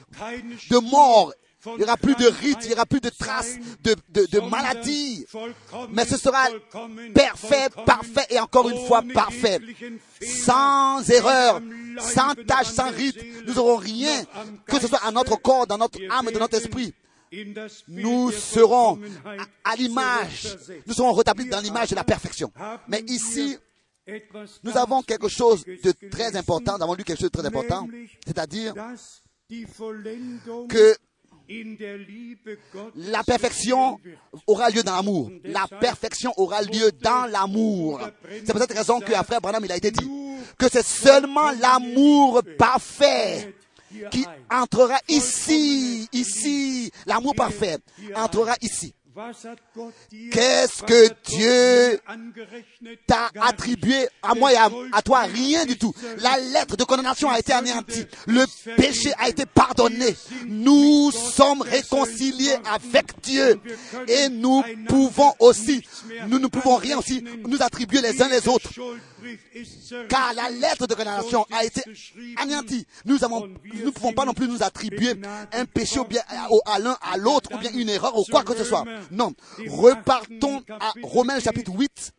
de mort. Il n'y aura plus de rites, il n'y aura plus de traces de, de, maladies. Mais ce sera parfait, parfait et encore une fois parfait. Sans erreur, sans tâche, an sans rite. Nous n'aurons rien, que ce soit à notre corps, dans notre âme et dans notre esprit. Nous serons à, à l'image, nous serons rétablis dans l'image de la perfection. Mais ici, nous avons quelque chose de très important, nous avons lu quelque chose de très important, c'est-à-dire que la perfection aura lieu dans l'amour. La perfection aura lieu dans l'amour. C'est pour cette raison que à frère Branham il a été dit que c'est seulement l'amour parfait qui entrera ici, ici, l'amour parfait entrera ici. Qu'est-ce que Dieu t'a attribué à moi et à, toi? Rien du tout. La lettre de condamnation a été anéantie. Le péché a été pardonné. Nous sommes réconciliés avec Dieu. Et nous pouvons aussi, nous ne pouvons rien aussi nous attribuer les uns les autres. Car la lettre de condamnation a été anéantie. Nous avons, nous ne pouvons pas non plus nous attribuer un péché ou bien à l'un, à l'autre, ou bien une erreur ou quoi que ce soit. Non. Repartons à Romains chapitre 8.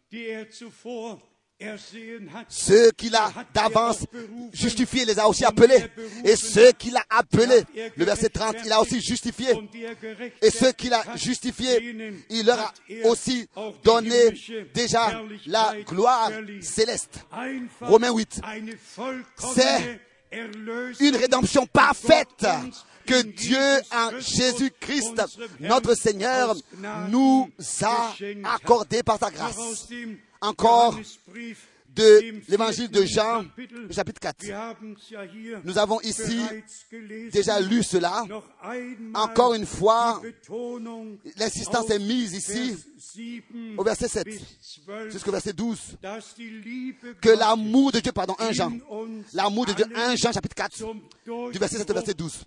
Ceux qu'il a d'avance justifiés, les a aussi appelés. Et ceux qu'il a appelés, le verset 30, il a aussi justifié. Et ceux qu'il a justifiés, il leur a aussi donné déjà la gloire céleste. Romains 8. C'est une rédemption parfaite que Dieu en Jésus-Christ, notre Seigneur, nous a accordé par sa grâce. Encore de l'évangile de Jean, chapitre 4. Nous avons ici déjà lu cela. Encore une fois, l'insistance est mise ici au verset 7 jusqu'au verset 12. Que l'amour de Dieu, pardon, 1 Jean, l'amour de Dieu, 1 Jean chapitre 4, du verset 7 au verset 12.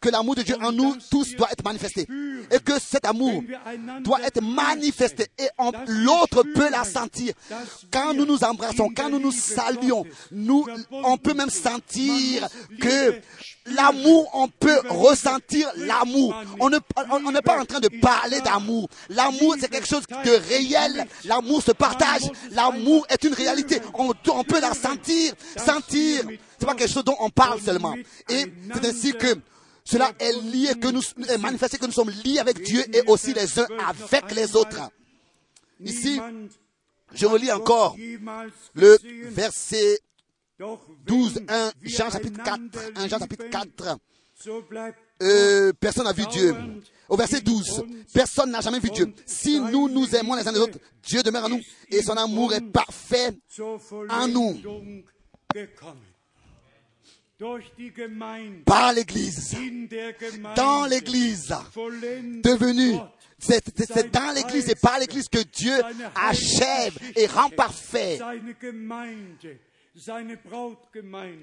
Que l'amour de Dieu en nous tous doit être manifesté. Et que cet amour doit être manifesté. Et l'autre peut la sentir. Quand nous nous embrassons, quand nous nous saluons, nous, on peut même sentir que l'amour, on peut ressentir l'amour. On n'est on, n'est pas en train de parler d'amour. L'amour, c'est quelque chose de réel. L'amour se partage. L'amour est une réalité. On, on peut la sentir, sentir. C'est pas quelque chose dont on parle seulement. Et c'est ainsi que cela est lié, que nous, est manifesté que nous sommes liés avec Dieu et aussi les uns avec les autres. Ici, je relis encore le verset 12, 1 Jean chapitre 4, 1 Jean chapitre 4. Euh, personne n'a vu Dieu. Au verset 12, personne n'a jamais vu Dieu. Si nous nous aimons les uns les autres, Dieu demeure en nous et son amour est parfait en nous. Par l'Église, dans l'Église, devenu. C'est dans l'Église et par l'Église que Dieu achève et rend parfait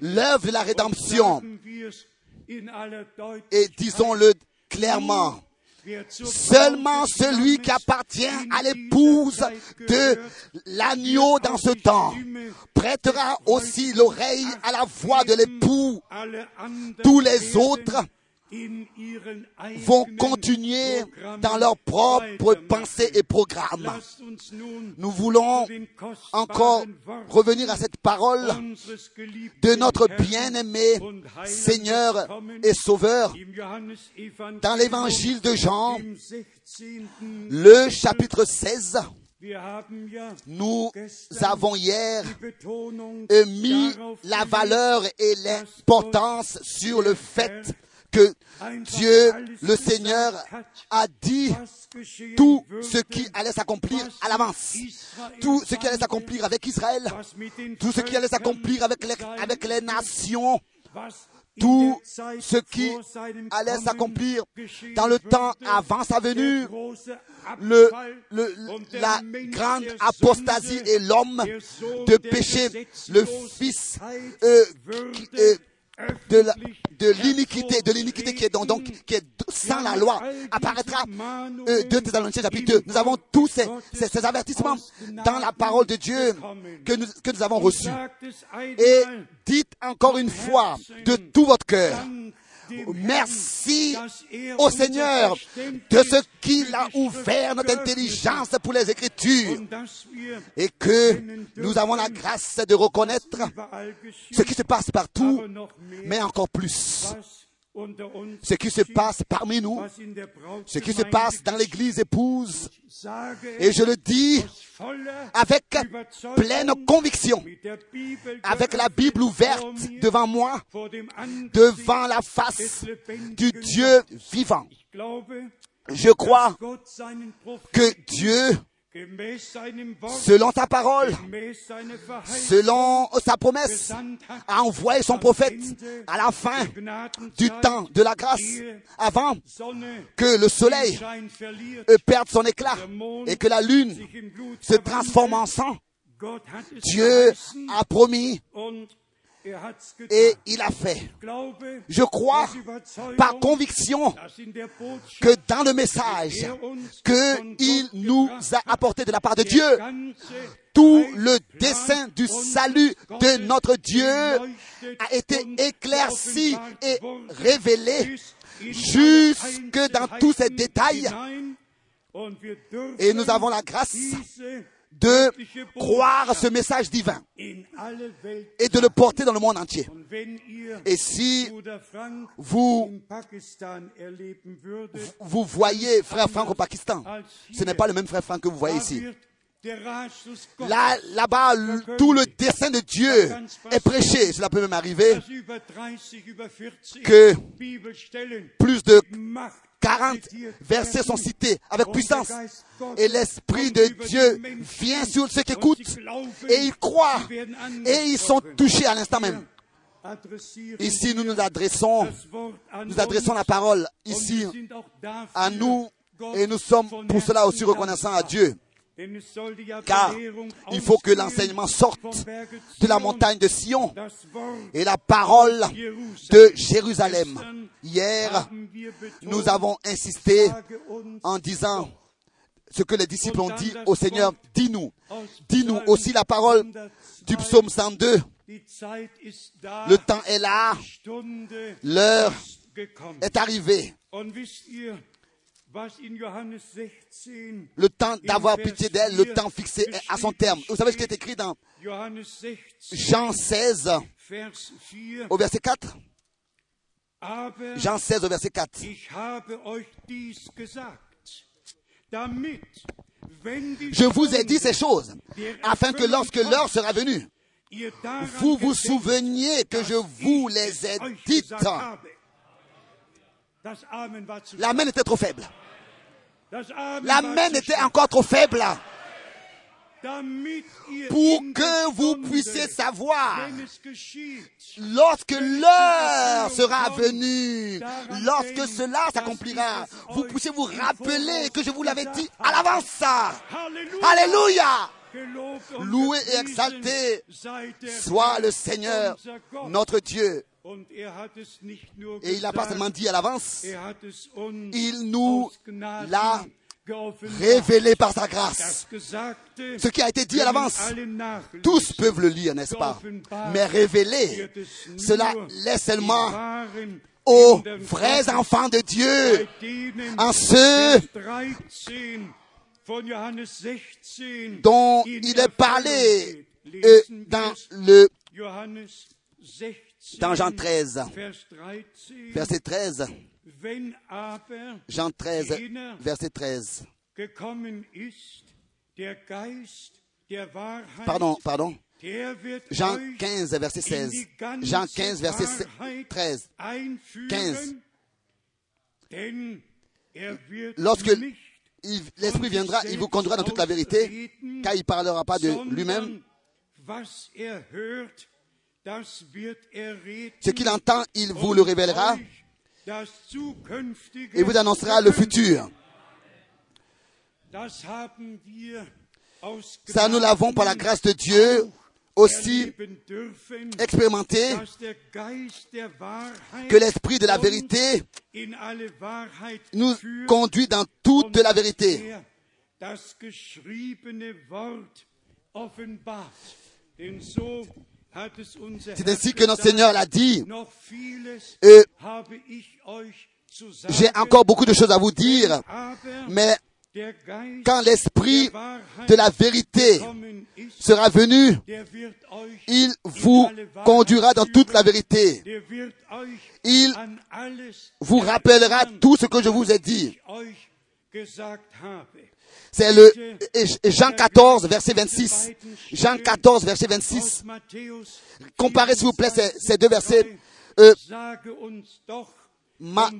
l'œuvre de la rédemption. Et disons-le clairement, seulement celui qui appartient à l'épouse de l'agneau dans ce temps prêtera aussi l'oreille à la voix de l'époux. Tous les autres vont continuer dans leurs propres pensées et programmes. Nous voulons encore revenir à cette parole de notre bien-aimé Seigneur et Sauveur dans l'évangile de Jean, le chapitre 16. Nous avons hier mis la valeur et l'importance sur le fait que Dieu, le Seigneur, a dit tout ce qui allait s'accomplir à l'avance. Tout ce qui allait s'accomplir avec Israël. Tout ce qui allait s'accomplir avec les, avec les nations. Tout ce qui allait s'accomplir dans le temps avant sa venue, le, le, la grande apostasie et l'homme de péché, le Fils euh, qui, euh, de de l'iniquité, de l'iniquité qui est donc, donc qui est sans la loi, apparaîtra euh, 2 Thessaloniciens chapitre 2. Nous avons tous ces, ces, ces, avertissements dans la parole de Dieu que nous, que nous avons reçus. Et dites encore une fois de tout votre cœur, Merci au Seigneur de ce qu'il a ouvert notre intelligence pour les Écritures et que nous avons la grâce de reconnaître ce qui se passe partout, mais encore plus ce qui se passe parmi nous, ce qui se passe dans l'église épouse. Et je le dis avec pleine conviction, avec la Bible ouverte devant moi, devant la face du Dieu vivant. Je crois que Dieu selon ta parole, selon sa promesse, a envoyé son prophète à la fin du temps de la grâce, avant que le soleil euh, perde son éclat et que la lune se transforme en sang. Dieu a promis et il a fait. Je crois par conviction que dans le message que il nous a apporté de la part de Dieu, tout le dessein du salut de notre Dieu a été éclairci et révélé jusque dans tous ces détails. et nous avons la grâce de croire ce message divin et de le porter dans le monde entier. Et si vous, vous voyez frère Franck au Pakistan, ce n'est pas le même frère Franck que vous voyez ici. Là, là-bas, tout le dessein de Dieu est prêché. Cela peut même arriver que plus de 40 versets sont cités avec puissance. Et l'Esprit de Dieu vient sur ceux qui écoutent. et ils croient. et ils sont touchés à l'instant même. Ici, nous nous adressons, nous adressons la parole ici à nous. Et nous sommes pour cela aussi reconnaissants à Dieu. Car il faut que l'enseignement sorte de la montagne de Sion et la parole de Jérusalem. Hier, nous avons insisté en disant ce que les disciples ont dit au Seigneur, dis-nous, dis-nous aussi la parole du psaume 102. Le temps est là, l'heure est arrivée. Le temps d'avoir pitié d'elle, le temps fixé est à son terme. Vous savez ce qui est écrit dans Jean 16 au verset 4 Jean 16 au verset 4. Je vous ai dit ces choses afin que lorsque l'heure sera venue, vous vous souveniez que je vous les ai dites. La main était trop faible. La main était encore trop faible pour que vous puissiez savoir lorsque l'heure sera venue, lorsque cela s'accomplira, vous puissiez vous rappeler que je vous l'avais dit à l'avance. Alléluia. Loué et exalté soit le Seigneur, notre Dieu. Et il n'a pas seulement dit à l'avance, il nous l'a révélé par sa grâce. Ce qui a été dit à l'avance, tous peuvent le lire, n'est-ce pas? Mais révélé, cela laisse seulement aux vrais enfants de Dieu, en ceux dont il est parlé euh, dans le dans Jean 13, verset 13. Jean 13, verset 13. Pardon, pardon. Jean 15, verset 16. Jean 15, verset 13. 15. Lorsque l'Esprit viendra, il vous conduira dans toute la vérité, car il ne parlera pas de lui-même. Ce qu'il entend, il vous le révélera et vous annoncera le futur. Ça, nous l'avons par la grâce de Dieu aussi expérimenté que l'Esprit de la vérité nous conduit dans toute la vérité. C'est ainsi que notre Seigneur l'a dit. J'ai encore beaucoup de choses à vous dire, mais quand l'Esprit de la vérité sera venu, il vous conduira dans toute la vérité. Il vous rappellera tout ce que je vous ai dit. C'est le Jean 14, verset 26. Jean 14, verset 26. Comparez, s'il vous plaît, ces, ces deux versets. Euh, Ma-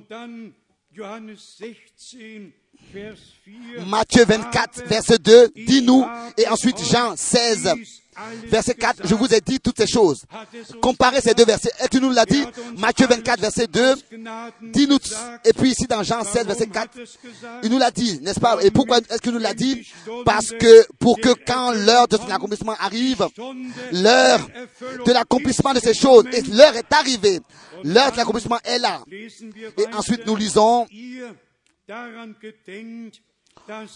Vers 4. Matthieu 24, verset 2, dis-nous, et ensuite Jean 16, verset 4, je vous ai dit toutes ces choses. Comparez ces deux versets. Est-ce que nous l'a dit Matthieu 24, verset 2, dis-nous, et puis ici dans Jean 16, verset 4, il nous l'a dit, n'est-ce pas? Et pourquoi est-ce qu'il nous l'a dit? Parce que pour que quand l'heure de son accomplissement arrive, l'heure de l'accomplissement de ces choses, et l'heure est arrivée, l'heure de l'accomplissement est là. Et ensuite nous lisons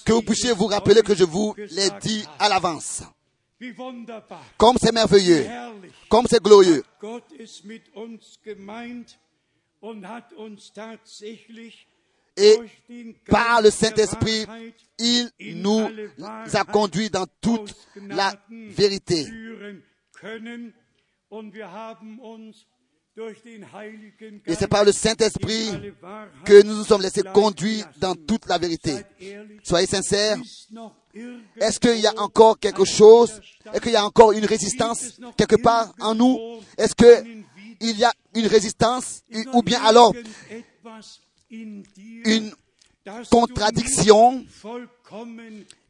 que vous puissiez vous rappeler que je vous l'ai dit à l'avance. Comme c'est merveilleux, comme c'est glorieux. Et par le Saint-Esprit, il nous a conduits dans toute la vérité. Et c'est par le in Saint-Esprit que nous nous sommes laissés conduire dans toute la vérité. Soyez sincères. Est-ce qu'il y a encore quelque chose? Est-ce qu'il y a encore une résistance quelque part en nous? Est-ce que il y a une résistance? Ou bien alors une contradiction,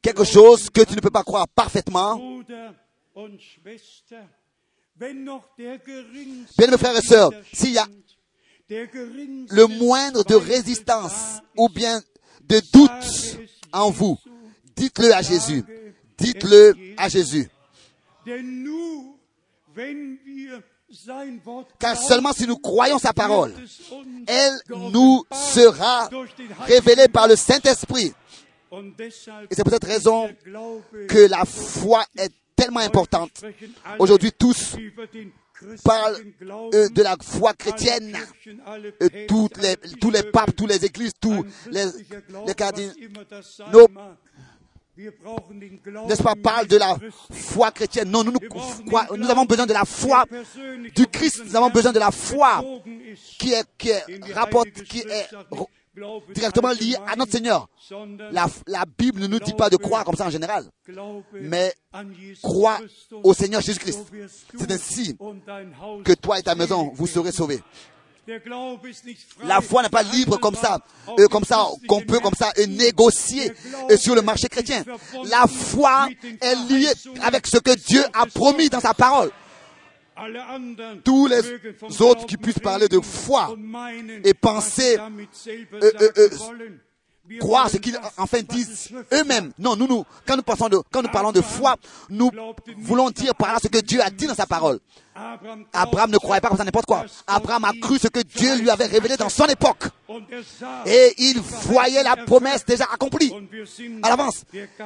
quelque chose que tu ne peux pas croire parfaitement? Bien, mes frères et sœurs, s'il y a le moindre de résistance ou bien de doute en vous, dites-le à Jésus. Dites-le à Jésus. Car seulement si nous croyons sa parole, elle nous sera révélée par le Saint-Esprit. Et c'est pour cette raison que la foi est tellement importante. Aujourd'hui, tous parlent euh, de la foi chrétienne. Euh, toutes les, tous les papes, tous les églises, tous les, les cardinaux, n'est-ce pas, parlent de la foi chrétienne? Non, nous, avons besoin de la foi du Christ. Nous avons besoin de la foi qui est, qui rapporte, qui est directement allgemein, à notre Seigneur. La, la Bible ne nous dit pas de croire comme ça en général, mais crois au Seigneur Jésus-Christ. C'est ainsi que toi et ta maison, vous serez sauvés. La foi n'est pas libre comme ça, euh, comme ça, qu'on peut comme ça euh, négocier euh, sur le marché chrétien. La foi est liée avec ce que Dieu a promis dans sa parole. Tous les autres qui puissent parler de foi et penser, euh, euh, euh, croire ce qu'ils enfin disent eux-mêmes. Non, nous, nous, quand nous, pensons de, quand nous parlons de foi, nous voulons dire par là ce que Dieu a dit dans sa parole. Abraham, ne croyait pas comme ça n'importe quoi. Abraham a cru ce que Dieu lui avait révélé dans son époque. Et il voyait la promesse déjà accomplie à l'avance.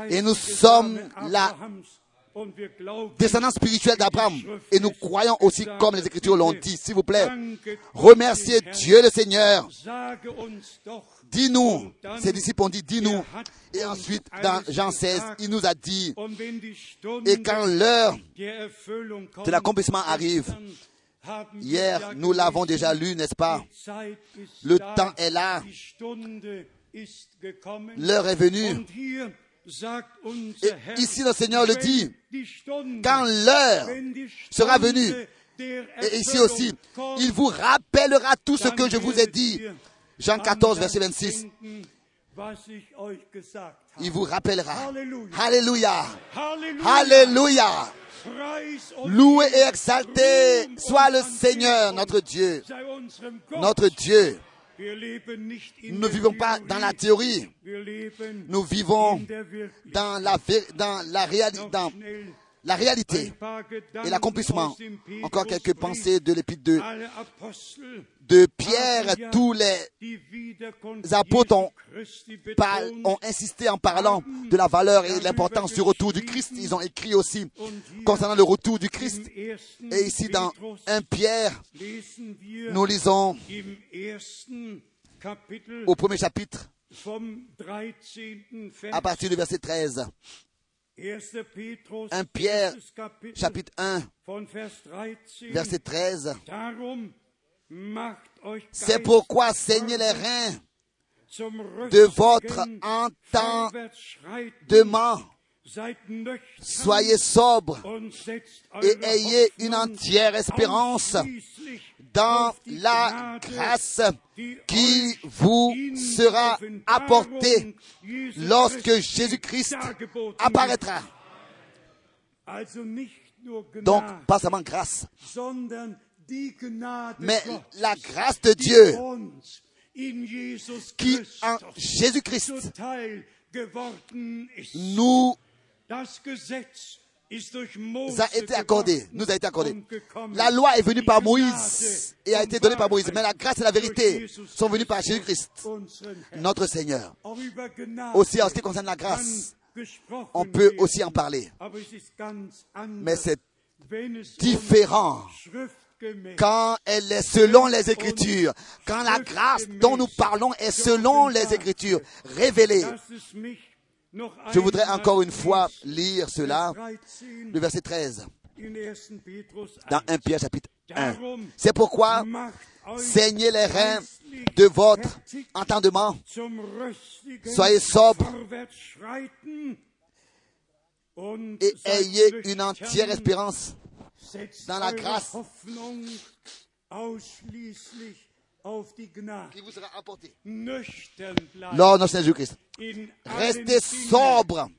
Et nous sommes Same descendance spirituelle d'Abraham. Et nous croyons aussi comme les Écritures l'ont dit. S'il vous plaît, remerciez. Dieu le Seigneur. Dis-nous, ses disciples ont dit, dis-nous. Et ensuite, dans Jean 16, il nous a dit, et quand l'heure de l'accomplissement arrive, hier, nous l'avons déjà lu, n'est-ce pas? Le temps est là, l'heure est venue. Et ici, le Seigneur le dit, quand l'heure sera venue, et ici aussi, il vous rappellera tout ce que je vous ai dit. Jean an 14, das verset 26. denken, was ich euch gesagt habe. Il vous rappellera. Alléluia. Alléluia. Loué et exalté soit le Seigneur, notre Dieu. Notre Dieu. Nous ne vivons pas dans la théorie. Nous vivons dans la, vé- dans la, réali- Noch dans schnell la réalité et l'accomplissement. Encore quelques pensées de l'épître de, de Pierre. Tous les apôtres ont, par- ont insisté en parlant de la valeur et de l'importance du retour du Christ. Ils ont écrit aussi concernant le retour du Christ. Et ici dans Petrus 1 Pierre, nous lisons au premier chapitre, vom 13. Vers à partir du verset 13. 1. Petrus, 1 Pierre, chapitre 1, von Vers 13. verset 13. Darum macht euch C'est pourquoi saignez les reins de votre entendement. Soyez sobres et ayez une entière espérance dans la grâce qui vous sera apportée lorsque Jésus-Christ apparaîtra. Donc, pas seulement grâce, mais la grâce de die Dieu qui en Jésus-Christ nous Mose a été accordé, nous a été accordé. La loi est venue par Moïse et a été donnée par Moïse, mais la grâce et la vérité sont venues par Jésus-Christ, notre Seigneur. Aussi en ce qui concerne la grâce, on peut aussi en parler. Mais c'est différent um schriftgemäß quand elle est selon les Écritures, quand la grâce dont nous parlons est selon les Écritures révélées. Je voudrais encore une fois lire cela, Vers 13 le verset 13, in 1. Petrus dans 1. 1 Pierre chapitre 1. Darum C'est pourquoi saignez les reins de votre entendement, Soyez sobre et ayez une entière espérance dans la grâce Qui vous sera bleiben Lors de Jésus-Christ. Restez sobre,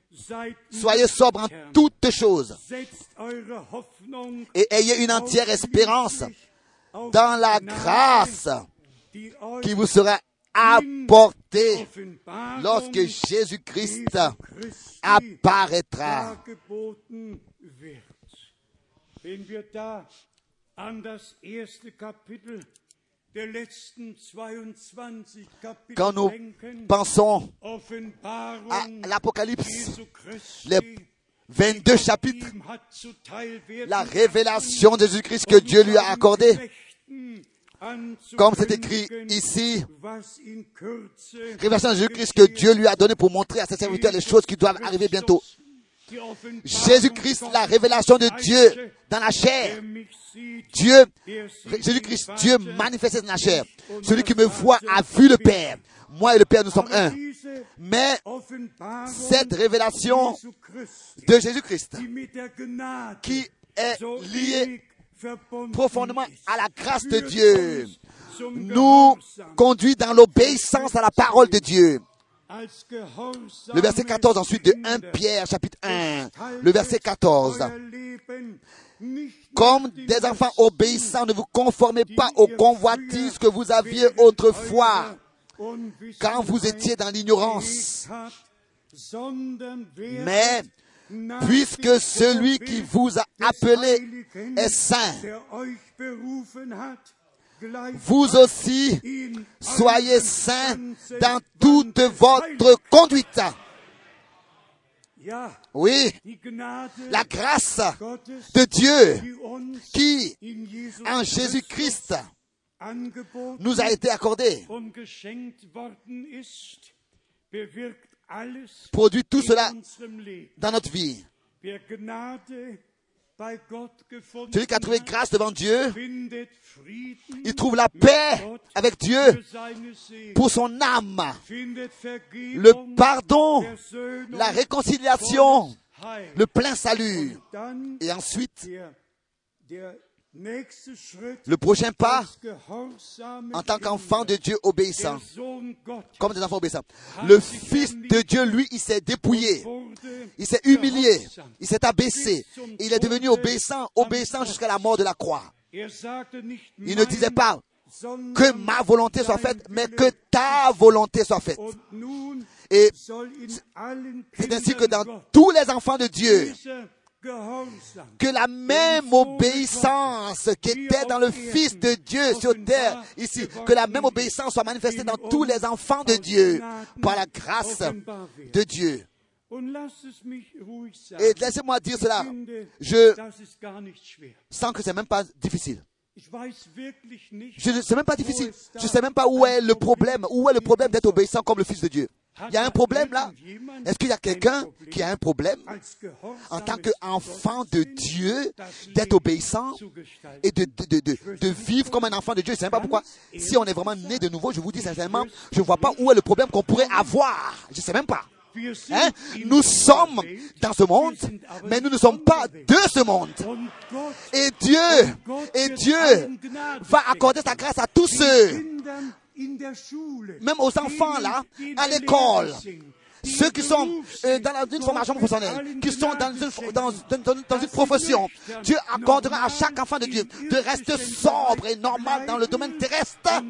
soyez sobre en toutes choses. Et ayez une entière espérance dans la grâce qui vous sera apportée lorsque Jésus-Christ apparaîtra. Quand nous pensons à l'Apocalypse, les 22 chapitres, la révélation de Jésus-Christ que Dieu lui a accordée, comme c'est écrit ici, révélation de Jésus-Christ que Dieu lui a donné pour montrer à ses serviteurs les choses qui doivent arriver bientôt. Jésus-Christ, la révélation de Dieu dans la chair. Dieu, Jésus-Christ, Dieu manifesté dans la chair. Celui qui me voit a vu le Père. Moi et le Père, nous sommes un. Mais cette révélation de Jésus-Christ, qui est liée profondément à la grâce de Dieu, nous conduit dans l'obéissance à la parole de Dieu. Le verset 14 ensuite de 1 Kinder Pierre chapitre 1. gestaltet Le verset 14. euer Leben nicht Comme des enfants obéissants, ne vous conformez pas aux convoitises que vous aviez autrefois quand vous étiez dans l'ignorance. Mais puisque celui qui vous a appelé est saint, vous aussi soyez saints dans toute votre conduite. Oui, la grâce de Dieu qui, en Jésus-Christ, nous a été accordée, produit tout cela dans notre vie. Celui qui a trouvé grâce devant Dieu, il trouve la paix avec Dieu pour son âme, le pardon, la réconciliation, le plein salut. Et ensuite, le prochain pas, en tant qu'enfant de Dieu obéissant, comme des enfants obéissants. Le Fils de Dieu, lui, il s'est dépouillé. Il s'est humilié, il s'est abaissé, il est devenu obéissant, obéissant jusqu'à la mort de la croix. Il ne disait pas que ma volonté soit faite, mais que ta volonté soit faite. Et c'est ainsi que dans tous les enfants de Dieu, que la même obéissance qui était dans le Fils de Dieu sur terre, ici, que la même obéissance soit manifestée dans tous les enfants de Dieu, par la grâce de Dieu. Et laissez-moi dire cela, je sens que c'est même pas difficile. Je ne même pas difficile. Je sais même pas où est le problème, où est le problème d'être obéissant comme le Fils de Dieu. Il y a un problème là. Est-ce qu'il y a quelqu'un qui a un problème en tant qu'enfant de Dieu d'être obéissant et de, vivre comme un enfant de Dieu? Je ne sais pas pourquoi. Si on est vraiment né de nouveau, je vous dis sincèrement, je ne vois pas où est le problème qu'on pourrait avoir. Je ne sais même pas. Hein? in Nous sommes dans ce monde, mais nous ne sommes pas de ce monde. Et Dieu, et Dieu va accorder sa grâce à tous ceux, Même aux enfants là, à l'école, ceux qui sont euh, dans une formation professionnelle, qui sont dans une, dans, dans- une profession. Dieu accordera à chaque enfant de Dieu de rester sobre et normal dans le domaine terrestre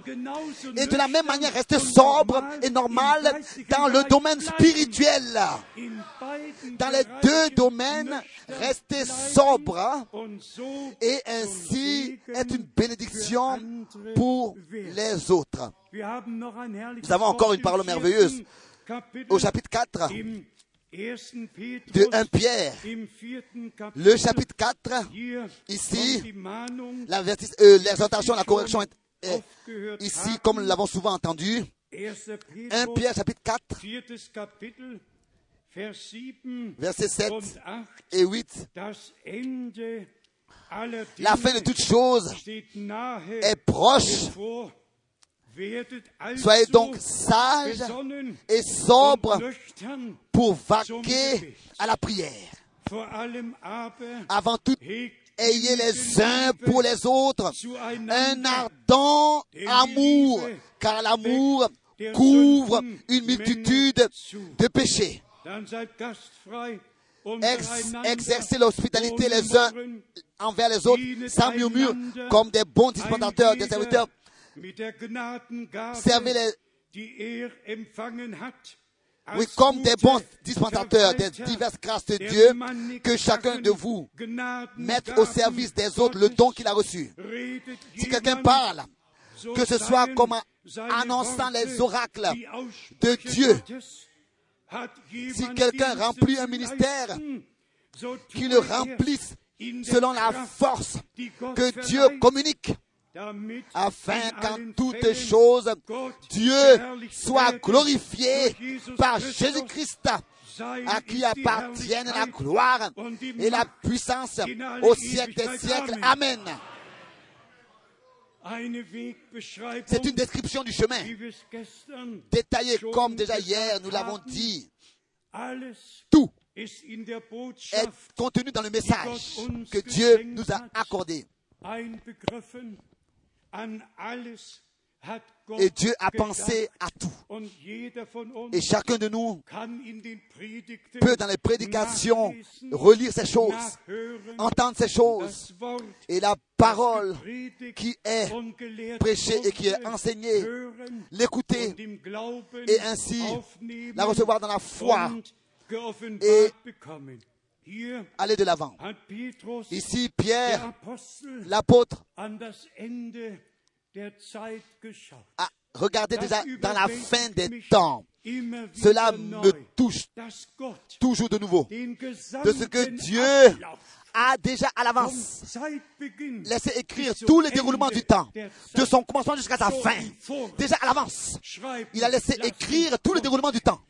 et de la même manière rester sobre et normal dans le domaine spirituel. Dans les deux domaines, rester sobre et ainsi être une bénédiction pour les autres. Nous avons encore une parole merveilleuse Au chapitre 4 im ersten Petrus, de 1 Pierre, le chapitre 4, hier ici, euh, l'exhortation, la correction est, est ici, comme nous l'avons souvent entendu. 1. 1 Petrus, Pierre chapitre 4, viertes Kapitel, Vers 7 versets 7 und 8, et 8. das Ende aller La fin de toutes choses est proche. Soyez donc sages et sobres pour vaquer à la prière. Avant tout, ayez les uns pour les autres un ardent amour, car l'amour couvre une multitude de péchés. Ex- exercez l'hospitalité les uns envers les autres, sans murmure, comme des bons dispendateurs, des serviteurs. Servez les, er oui, comme des bons dispendateurs des diverses grâces de Dieu, que chacun de vous mette au service des autres le don qu'il a reçu. Si quelqu'un parle, que ce soit comme seine annonçant les oracles de Dieu. Si quelqu'un remplit un ministère, qu'il le er remplisse selon la force que Dieu communique, afin in qu'en toutes choses, Dieu soit glorifié par. Jésus-Christ, à qui appartiennent la gloire et la puissance au siècle des siècles. Amen. C'est une description du chemin, détaillée comme déjà hier nous l'avons dit. Tout est contenu dans le message que Dieu nous a accordé. Et Dieu a pensé à tout. Et chacun de nous peut dans les prédications relire ces choses, entendre ces choses. Et la parole qui est prêchée et qui est enseignée, l'écouter et ainsi la recevoir dans la foi, et aller de l'avant. Ici, Pierre, l'apôtre, a regardé Das déjà dans la fin des temps. Cela me touche toujours de nouveau. De ce que Dieu a déjà à l'avance laissé écrire les déroulements Ende du temps, de son commencement jusqu'à sa fin. Déjà à l'avance. Il a laissé écrire tous les déroulements du temps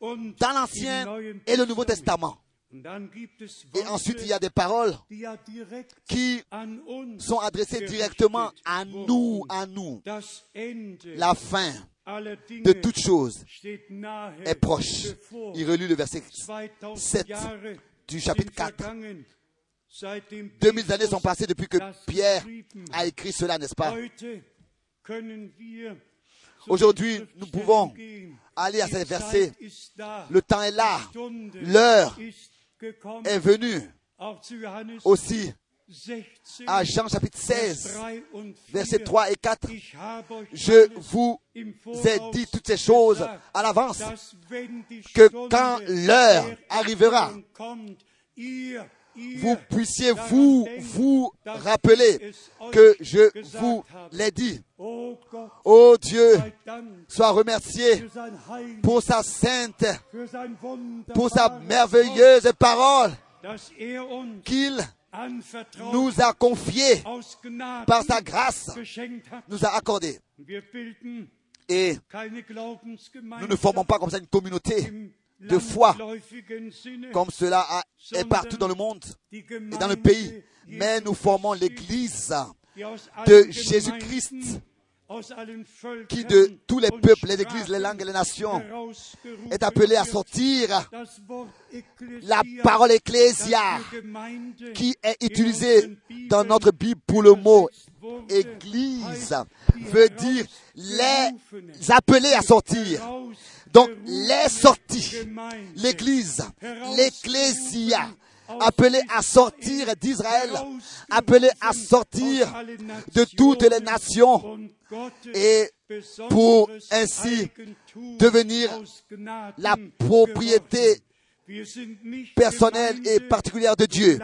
dans l'Ancien et le Nouveau Testament. Et ensuite, il y a des paroles qui sont adressées directement à nous, à nous. La fin de steht nahe est proche. Il relut le verset 2000 7 Jahre du chapitre sind 4. vergangen, seitdem 2000 années sont passées depuis que Pierre a écrit cela, n'est-ce pas? Aujourd'hui, nous pouvons. Aller à ces versets. Le temps est là. L'heure est venue aussi 16, à Jean chapitre Vers 16, 3 und 4. versets 3 et 4. Ich habe euch Je vous ai dit toutes ces choses à l'avance, que quand l'heure arrivera, Vous puissiez vous, vous rappeler que je vous l'ai dit. Oh Dieu, sois remercié pour sa sainte, pour sa merveilleuse parole qu'il nous a confiée par sa grâce, nous a accordé. Wir bilden Et nous ne formons pas comme ça une communauté de foi, comme cela est partout dans le monde et dans le pays, mais nous formons l'Église de Jésus-Christ qui de tous les peuples, les églises, les langues et les nations est appelé à sortir la parole ecclésia qui est utilisée dans notre Bible pour le mot église veut dire les appeler à sortir. Donc les sorties, l'église, l'ecclésia, appelé à sortir d'Israël, appelé à sortir de toutes les nations et pour ainsi devenir la propriété personnelle et particulière de Dieu.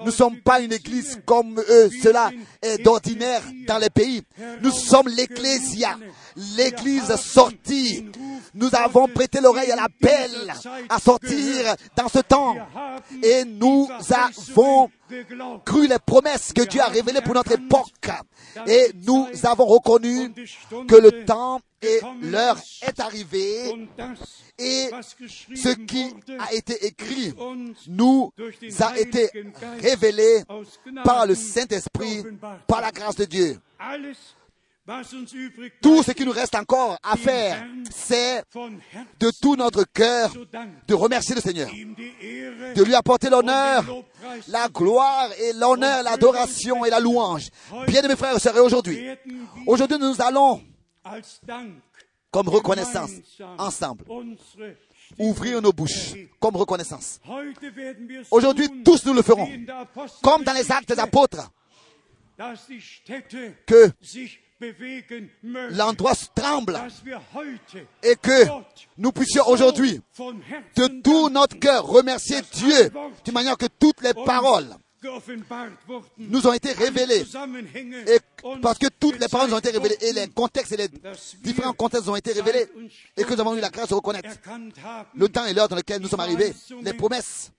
Nous ne sommes pas une église comme eux, cela est d'ordinaire dans les pays. Nous sommes l'ecclésia, l'église sortie. Nous avons prêté l'oreille à l'appel à sortir dans ce temps. Et nous avons cru les promesses que Dieu a révélées pour notre époque. Et nous avons reconnu que le temps et l'heure est arrivé et ce qui a été écrit nous a été révélé par le Saint-Esprit, par la grâce de Dieu. Tout ce qui nous reste encore à faire, c'est de tout notre cœur de remercier le Seigneur, de lui apporter l'honneur, la gloire et l'honneur, l'adoration et la louange. Bien mes frères et sœurs, aujourd'hui, aujourd'hui nous allons, comme reconnaissance, ensemble, ouvrir nos bouches comme reconnaissance. Aujourd'hui, tous nous le ferons, comme dans les actes des apôtres, que l'endroit tremble. et que nous puissions aujourd'hui, de tout notre cœur, remercier Dieu, d'une manière que toutes les paroles nous ont été révélées. Et parce que toutes les paroles ont été révélées et les contextes et les différents contextes ont été révélés et que nous avons eu la grâce de reconnaître. le temps et l'heure dans lequel nous sommes arrivés, les promesses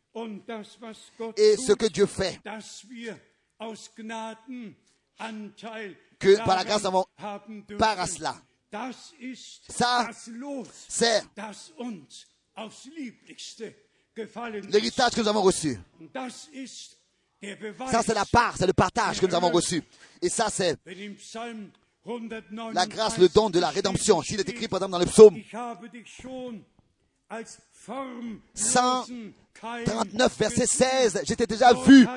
et ce que Dieu fait que par la grâce nous avons part à cela. Ça, c'est l'héritage que nous avons reçu. Ça, c'est la part, c'est le partage que nous avons reçu. Et ça, c'est la grâce, le don de la rédemption. S'il est écrit, par exemple, dans le psaume 139, verset 16, j'étais déjà vu,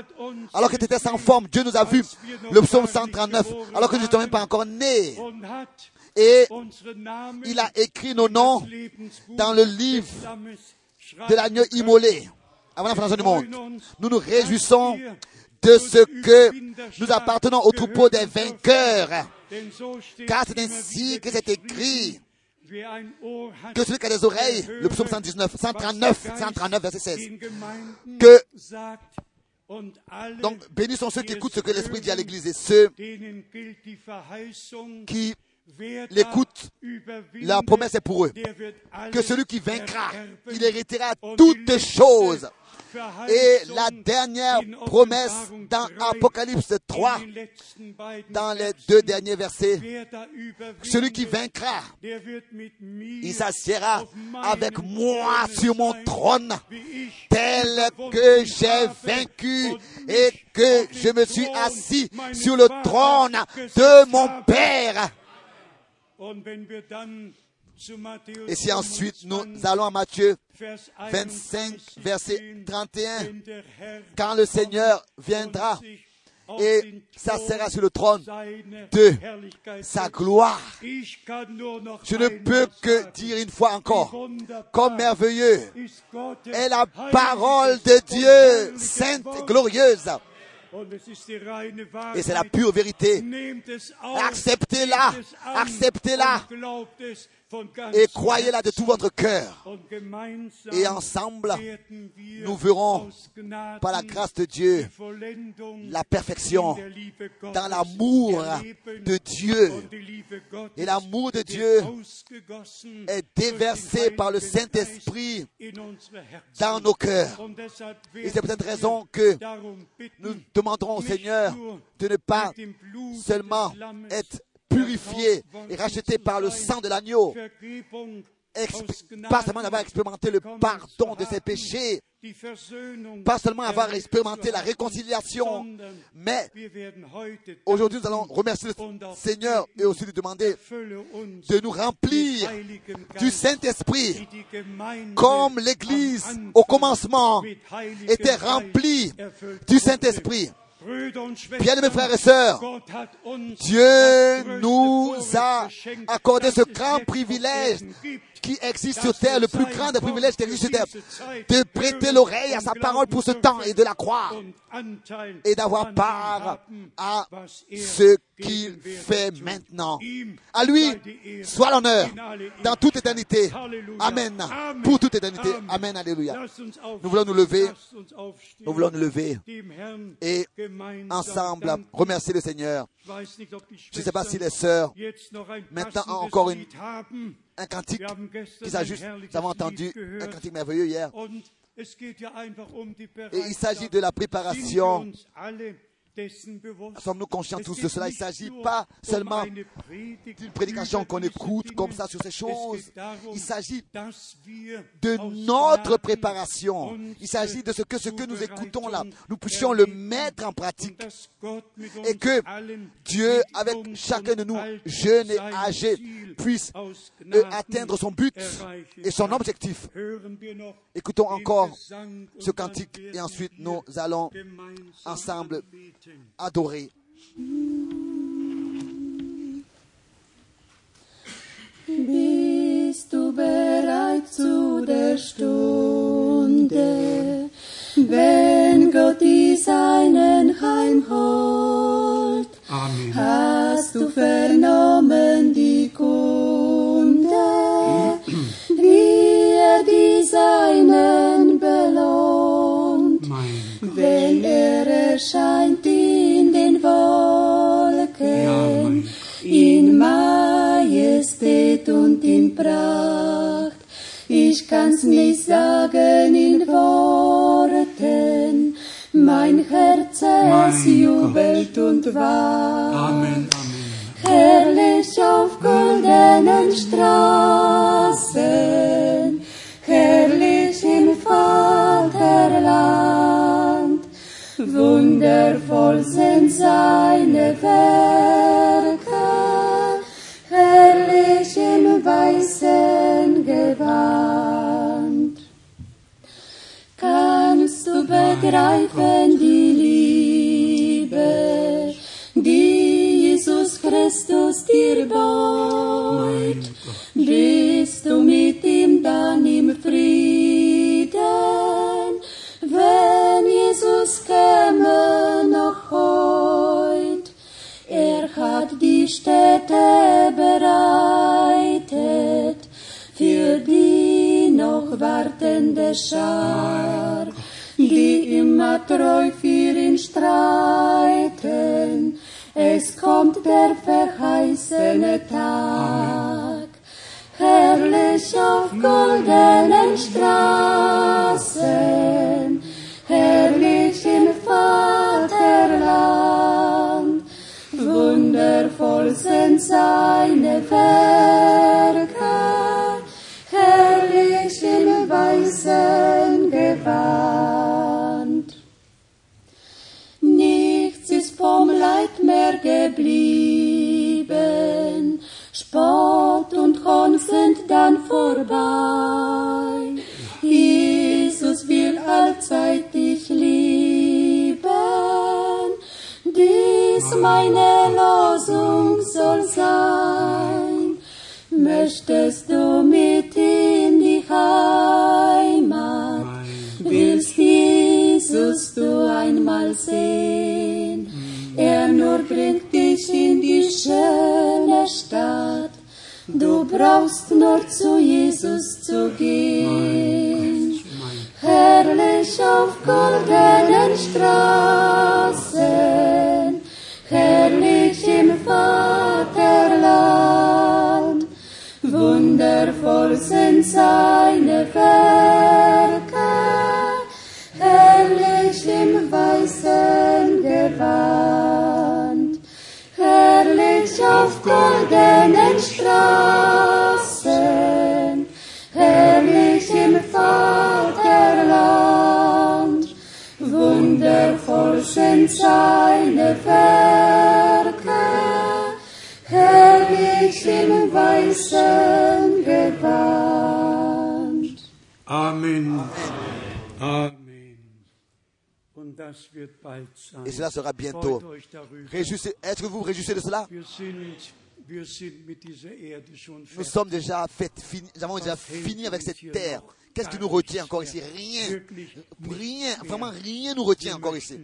alors que tu étais sans forme. Dieu nous a vus. Le psaume 139, alors que je n'étais même pas encore né. Et il a écrit nos noms dans le livre de l'agneau immolé avant la fondation du monde. Nous nous réjouissons de ce que nous appartenons au troupeau des vainqueurs. Car c'est ainsi que c'est écrit que celui qui a des oreilles, le psaume 119, 139, 139, verset 16, que donc bénis sont ceux qui écoutent ce que l'Esprit dit à l'Église et ceux qui l'écoutent, la promesse est pour eux. Que celui qui vaincra, il héritera toutes choses. Et la dernière promesse dans Apocalypse 3, dans les deux derniers versets, celui qui vaincra, il s'assiera avec moi sur mon trône, tel que j'ai vaincu et que je me suis assis sur le trône de mon Père. Et si ensuite nous allons à Matthieu 25, verset 31, quand le Seigneur viendra et s'assera sur le trône de sa gloire, je ne peux que dire une fois encore, comme merveilleux est la parole de Dieu, sainte et glorieuse. Et c'est la pure vérité. Acceptez-la, acceptez-la et croyez-la de tout votre cœur. Et ensemble, nous verrons par la grâce de Dieu la perfection dans l'amour de Dieu. Et l'amour de Dieu est déversé par le Saint-Esprit dans nos cœurs. Et c'est pour cette raison que nous demanderons au Seigneur de ne pas seulement être purifié et racheté par le sang de l'agneau pas seulement d'avoir expérimenté le pardon de ses péchés, pas seulement avoir expérimenté la réconciliation, mais aujourd'hui nous allons remercier le Seigneur et aussi lui demander de nous remplir du Saint-Esprit comme l'Église au commencement était remplie du. Saint-Esprit. Bien-aimés frères et sœurs, Dieu nous a accordé ce grand privilège qui existe sur terre, le plus grand des privilèges qui existe sur terre, de prêter l'oreille à sa parole pour ce temps et de la croire et d'avoir part à ce qu'il fait maintenant. À lui, soit l'honneur dans toute éternité. Amen. Pour toute éternité. Amen. Alléluia. Nous voulons nous lever. Nous voulons nous lever et ensemble remercier le Seigneur. Je ne sais pas si les sœurs, maintenant encore une, un cantique qui s'ajuste. Nous avons entendu un cantique merveilleux hier. Et il s'agit de la préparation. Sommes-nous conscients tous de cela? Il ne s'agit pas seulement d'une prédication qu'on écoute comme ça sur ces choses. Il s'agit de notre préparation. Il s'agit de ce que ce que nous écoutons là, nous puissions le mettre en pratique. Et que Dieu, avec chacun de nous, jeunes et âgés, puisse euh, atteindre son but et son objectif. Écoutons encore ce cantique et ensuite nous allons ensemble adorer. Bist du bereit zu der Stunde, wenn Gott die Seinen heimholt? Amen. Hast du vernommen die Kunde, wie er die Seinen belohnt? Wenn er erscheint Mein in Majestät und in Pracht. Ich kann's nicht sagen in Worten, mein Herz es jubelt und wacht. Amen, Amen. Herrlich auf goldenen Straßen, wundervoll sind seine Werke, herrlich im weißen Gewand. Kannst du begreifen die Liebe, die Jesus Christus dir beut? Bist du mit ihm dann im Frieden, Jesus käme noch heut? Er hat die Städte bereitet für die noch wartende Schar, die immer treu für ihn streiten. Es kommt der verheißene Tag, herrlich auf goldenen Straßen, herrlich Wundervoll sind seine Werke, herrlich im weißen Gewand. Nichts ist vom Leid mehr geblieben, Spott und Hohn sind dann vorbei. Jesus will allzeit dich lieben, dies meine brauchst nur zu Jesus zu gehen. Herrlich auf goldenen Straßen, herrlich im Vaterland, wundervoll sind seine Werke, herrlich im weißen Gewand, herrlich auf goldenen Straßen, sind seine Werke, herrlich im weißen Gewand. Amen. Amen. Und das wird bald sein. Et cela sera bientôt. Est-ce que vous vous réjouissez de cela? Wir sind, wir sind mit dieser Erde schon Nous fertig. sommes déjà fait, nous avons déjà fini avec cette terre. Qu'est-ce qui nous retient encore ici? Rien. Rien, vraiment rien nous retient encore ici.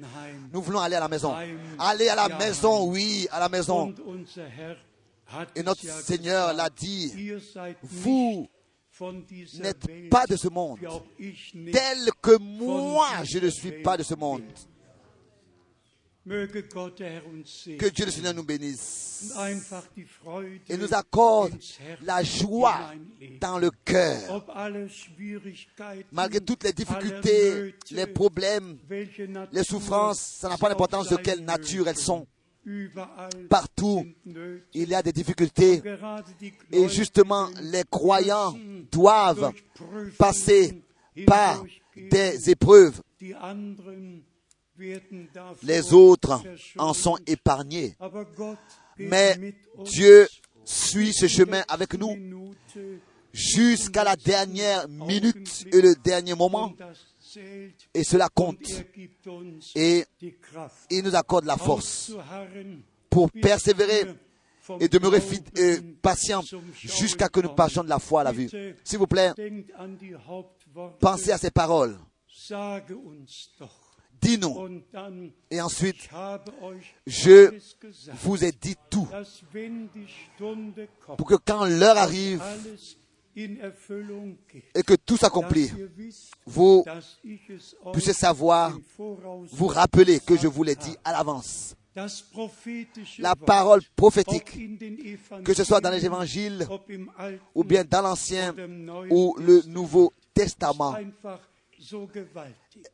Nous voulons aller à la maison. Aller à la maison, oui, à la maison. Et notre Seigneur l'a dit. Vous n'êtes pas de ce monde. Tel que moi, je ne suis pas de ce monde. Möge Gott, der Herr, uns segnen Que Dieu le Seigneur nous bénisse et nous accorde la joie dans le cœur. Malgré toutes les difficultés, les problèmes, les souffrances, ça n'a pas d'importance de quelle nature elles sont. Partout, il y a des difficultés. Et justement, les croyants doivent passer par des épreuves. Les autres en sont épargnés. Mais Dieu suit ce chemin avec nous jusqu'à la dernière minute et le dernier moment. Et cela compte. Et il nous accorde la force pour persévérer et demeurer euh, patient jusqu'à que nous passions de la foi à la vue. S'il vous plaît, pensez à ces paroles. Dis-nous. Et ensuite, je vous ai dit tout. Pour que quand l'heure arrive et que tout s'accomplit, vous puissiez savoir, vous rappeler que je vous l'ai dit à l'avance. La parole prophétique, que ce soit dans les évangiles ou bien dans l'Ancien ou le Nouveau Testament.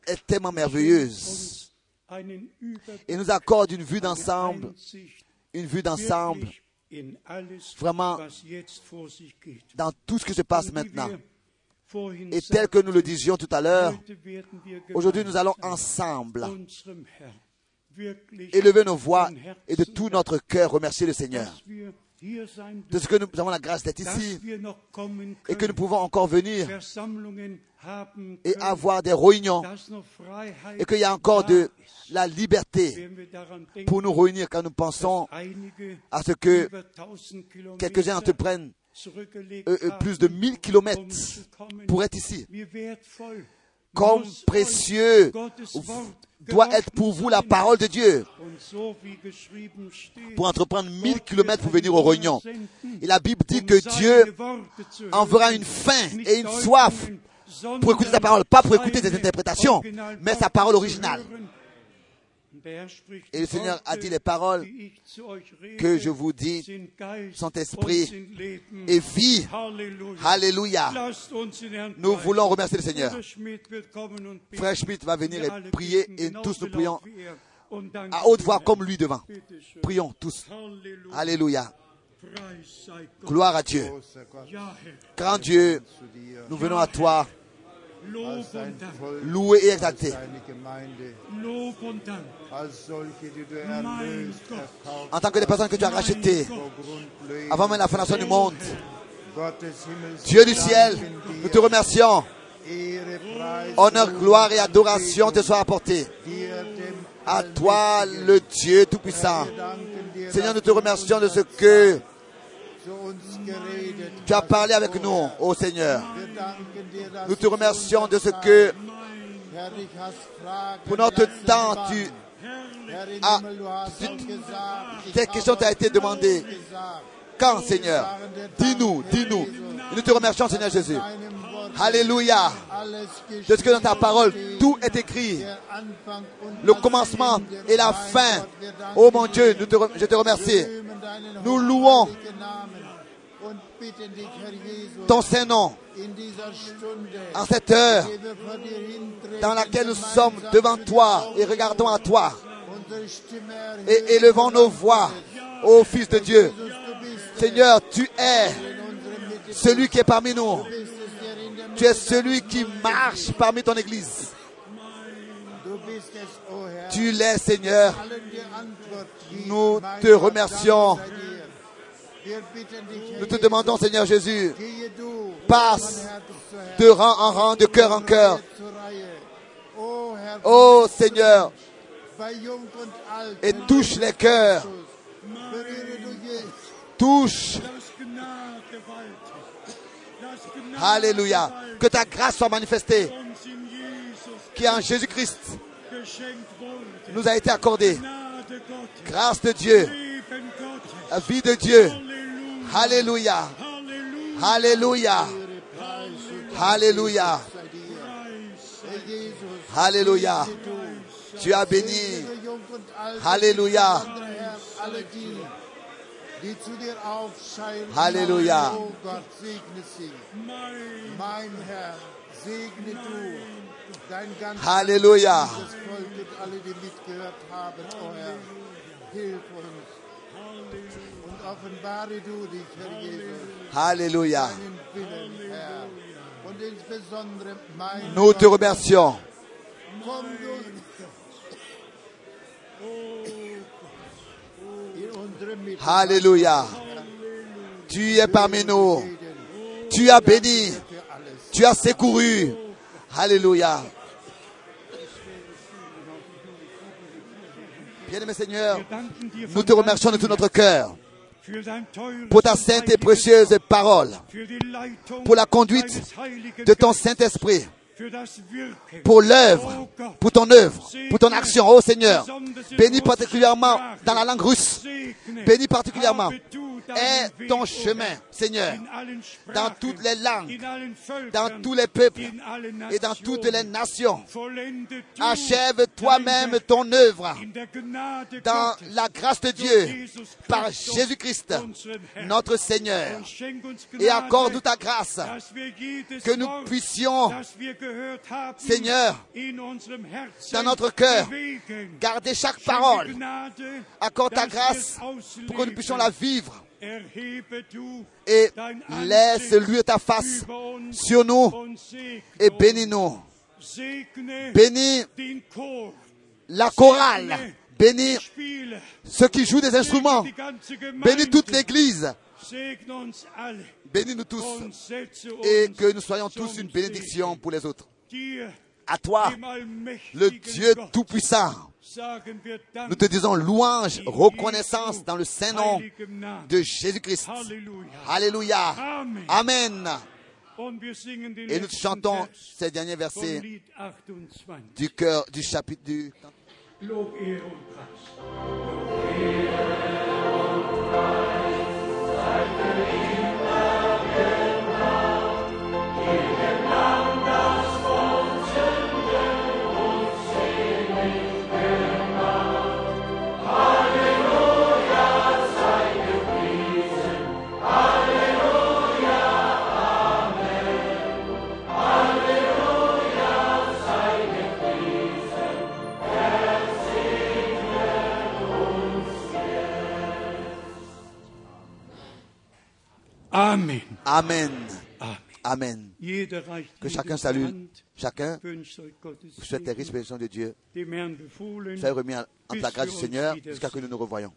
Est tellement merveilleuse. Et nous accorde une vue d'ensemble, une vue d'ensemble. Vraiment, dans tout ce qui se passe maintenant. Et tel que nous le disions tout à l'heure, aujourd'hui nous allons ensemble élever nos voix et de tout notre cœur remercier le Seigneur. De ce que nous avons la grâce d'être ici et que nous pouvons encore venir et avoir des réunions et qu'il y a encore de la liberté pour nous réunir quand nous pensons à ce que über 1000 Kilometer quelques-uns entreprennent euh, euh, plus de 1000 kilomètres um pour être ici. Comme précieux doit être pour vous la parole de Dieu. Pour entreprendre 1000 Gott kilomètres pour venir aux réunions. Et la Bible dit um que Dieu enverra une faim et une soif pour écouter sa parole, pas pour écouter des interprétations, mais sa parole originale. Et le Seigneur a dit les paroles que je vous dis sont esprit et vie. Alléluia. Nous voulons remercier le Seigneur. Frère Schmidt va venir et prier et tous nous prions à haute voix comme lui devant. Prions tous. Alléluia. Gloire à Dieu. Grand Dieu, nous venons à toi, louer et erkauft En tant que des personnes que tu as rachetées avant même la fondation du monde, Dieu du ciel, nous te remercions. Honneur, gloire et adoration te soient apportés. À toi, le Dieu Tout-Puissant. Seigneur, nous te remercions de ce que tu as parlé avec nous, ô Seigneur. Nous te remercions de ce que pour notre temps, tu, ich tes questions t'a été euch demandée. gesagt, quand, Seigneur? Dis-nous, dis-nous. Nous te remercions, Seigneur Jésus. Alléluia. De ce que dans ta parole, tout est écrit. Le commencement et la fin. Oh mon. Dieu, je te remercie. Nous louons in dieser Stunde, en cette heure dans laquelle nous sommes devant toi et regardons à toi et élevons nos voix ô Fils de Dieu. Seigneur, tu es celui qui est parmi nous. Tu es celui qui marche parmi ton Église. Tu l'es, Seigneur. Nous te remercions. Nous te demandons, Seigneur Jésus, passe de rang en rang, de cœur en cœur. Oh Seigneur, et touche les cœurs, touche, Alléluia, que ta grâce soit manifestée, qui en Jésus-Christ nous a été accordée. Grâce de Dieu, la vie de Dieu. Alléluia. Alléluia, Alléluia, Alléluia. Tu as béni. Alléluia. Dein ganzes Alléluia. Offenbare du dich, Herr Jesus, Alléluia. Nous te remercions. Alléluia. Tu es parmi nous. Tu as béni. Tu as secouru. Alléluia. Bien-aimé Seigneur, nous te remercions de tout notre cœur pour ta sainte et précieuse parole, pour la conduite de ton Saint-Esprit, pour l'œuvre, pour ton œuvre, pour ton action, ô Seigneur. Bénis particulièrement dans la langue russe. Bénis particulièrement. Weg, ton chemin, Seigneur, dans toutes les langues, dans tous les peuples et dans toutes les nations. Achève toi-même ton œuvre dans la grâce de Dieu par Jésus-Christ, notre Seigneur. Et Gnade, accorde ta grâce que nous puissions, Seigneur, dans notre cœur, garder chaque parole. Accorde ta grâce pour que nous puissions la vivre. Et laisse lui ta face sur nous et bénis-nous. Bénis la chorale. Bénis ceux qui jouent des instruments. Bénis toute l'église. Bénis-nous tous. Et que nous soyons tous une bénédiction pour les autres. À toi, le Dieu Tout-Puissant, nous te disons louange, reconnaissance dans le saint nom de Jésus-Christ. Alléluia. Amen. Et nous chantons ces derniers versets Lied 28. du cœur du chapitre du Lob, Amen. Amen. Amen. Que chacun salue, chacun souhaite les riches bénédictions de Dieu. Soyez remis entre la bis grâce du Seigneur jusqu'à ce que nous nous revoyons.